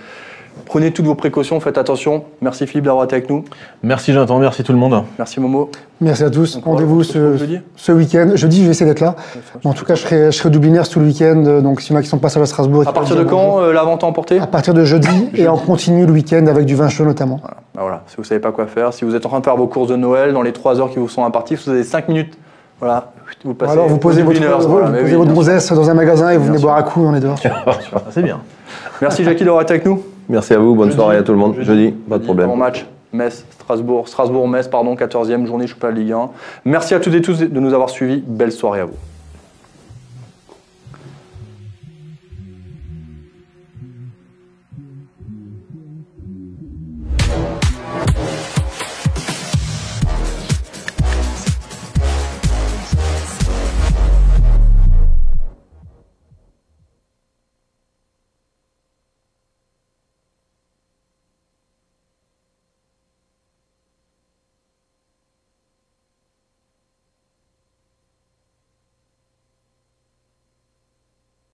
prenez toutes vos précautions, faites attention. Merci Philippe d'avoir été avec nous. Merci Jonathan, merci tout le monde. Merci Momo. Merci à tous. Rendez-vous ce, week-end. Jeudi, je vais essayer d'être là. En tout cas, je serai, je serai Dublinaire tout le week-end. Donc, s'il y en a qui sont passés à Strasbourg. À partir de quand euh, la vente à emporter? À partir de jeudi <coughs> et on continue le week-end avec du vin chaud notamment. Bah voilà, si vous savez pas quoi faire, si vous êtes en train de faire vos courses de Noël dans les 3 heures qui vous sont imparties, vous avez 5 minutes. Voilà, vous Ou passez. alors, vous posez votre, vous voilà, mais posez oui, votre dans un magasin et vous venez sûr. boire un coup et on est dehors. <laughs> C'est bien. Merci Jackie d'avoir été avec nous. Merci à vous, bonne Jeudi, soirée à tout le monde. Jeudi, pas de problème. Avant match, Metz, Strasbourg, Strasbourg-Metz, pardon, 14e journée, je suis pas Ligue 1. Merci à toutes et tous de nous avoir suivis. Belle soirée à vous.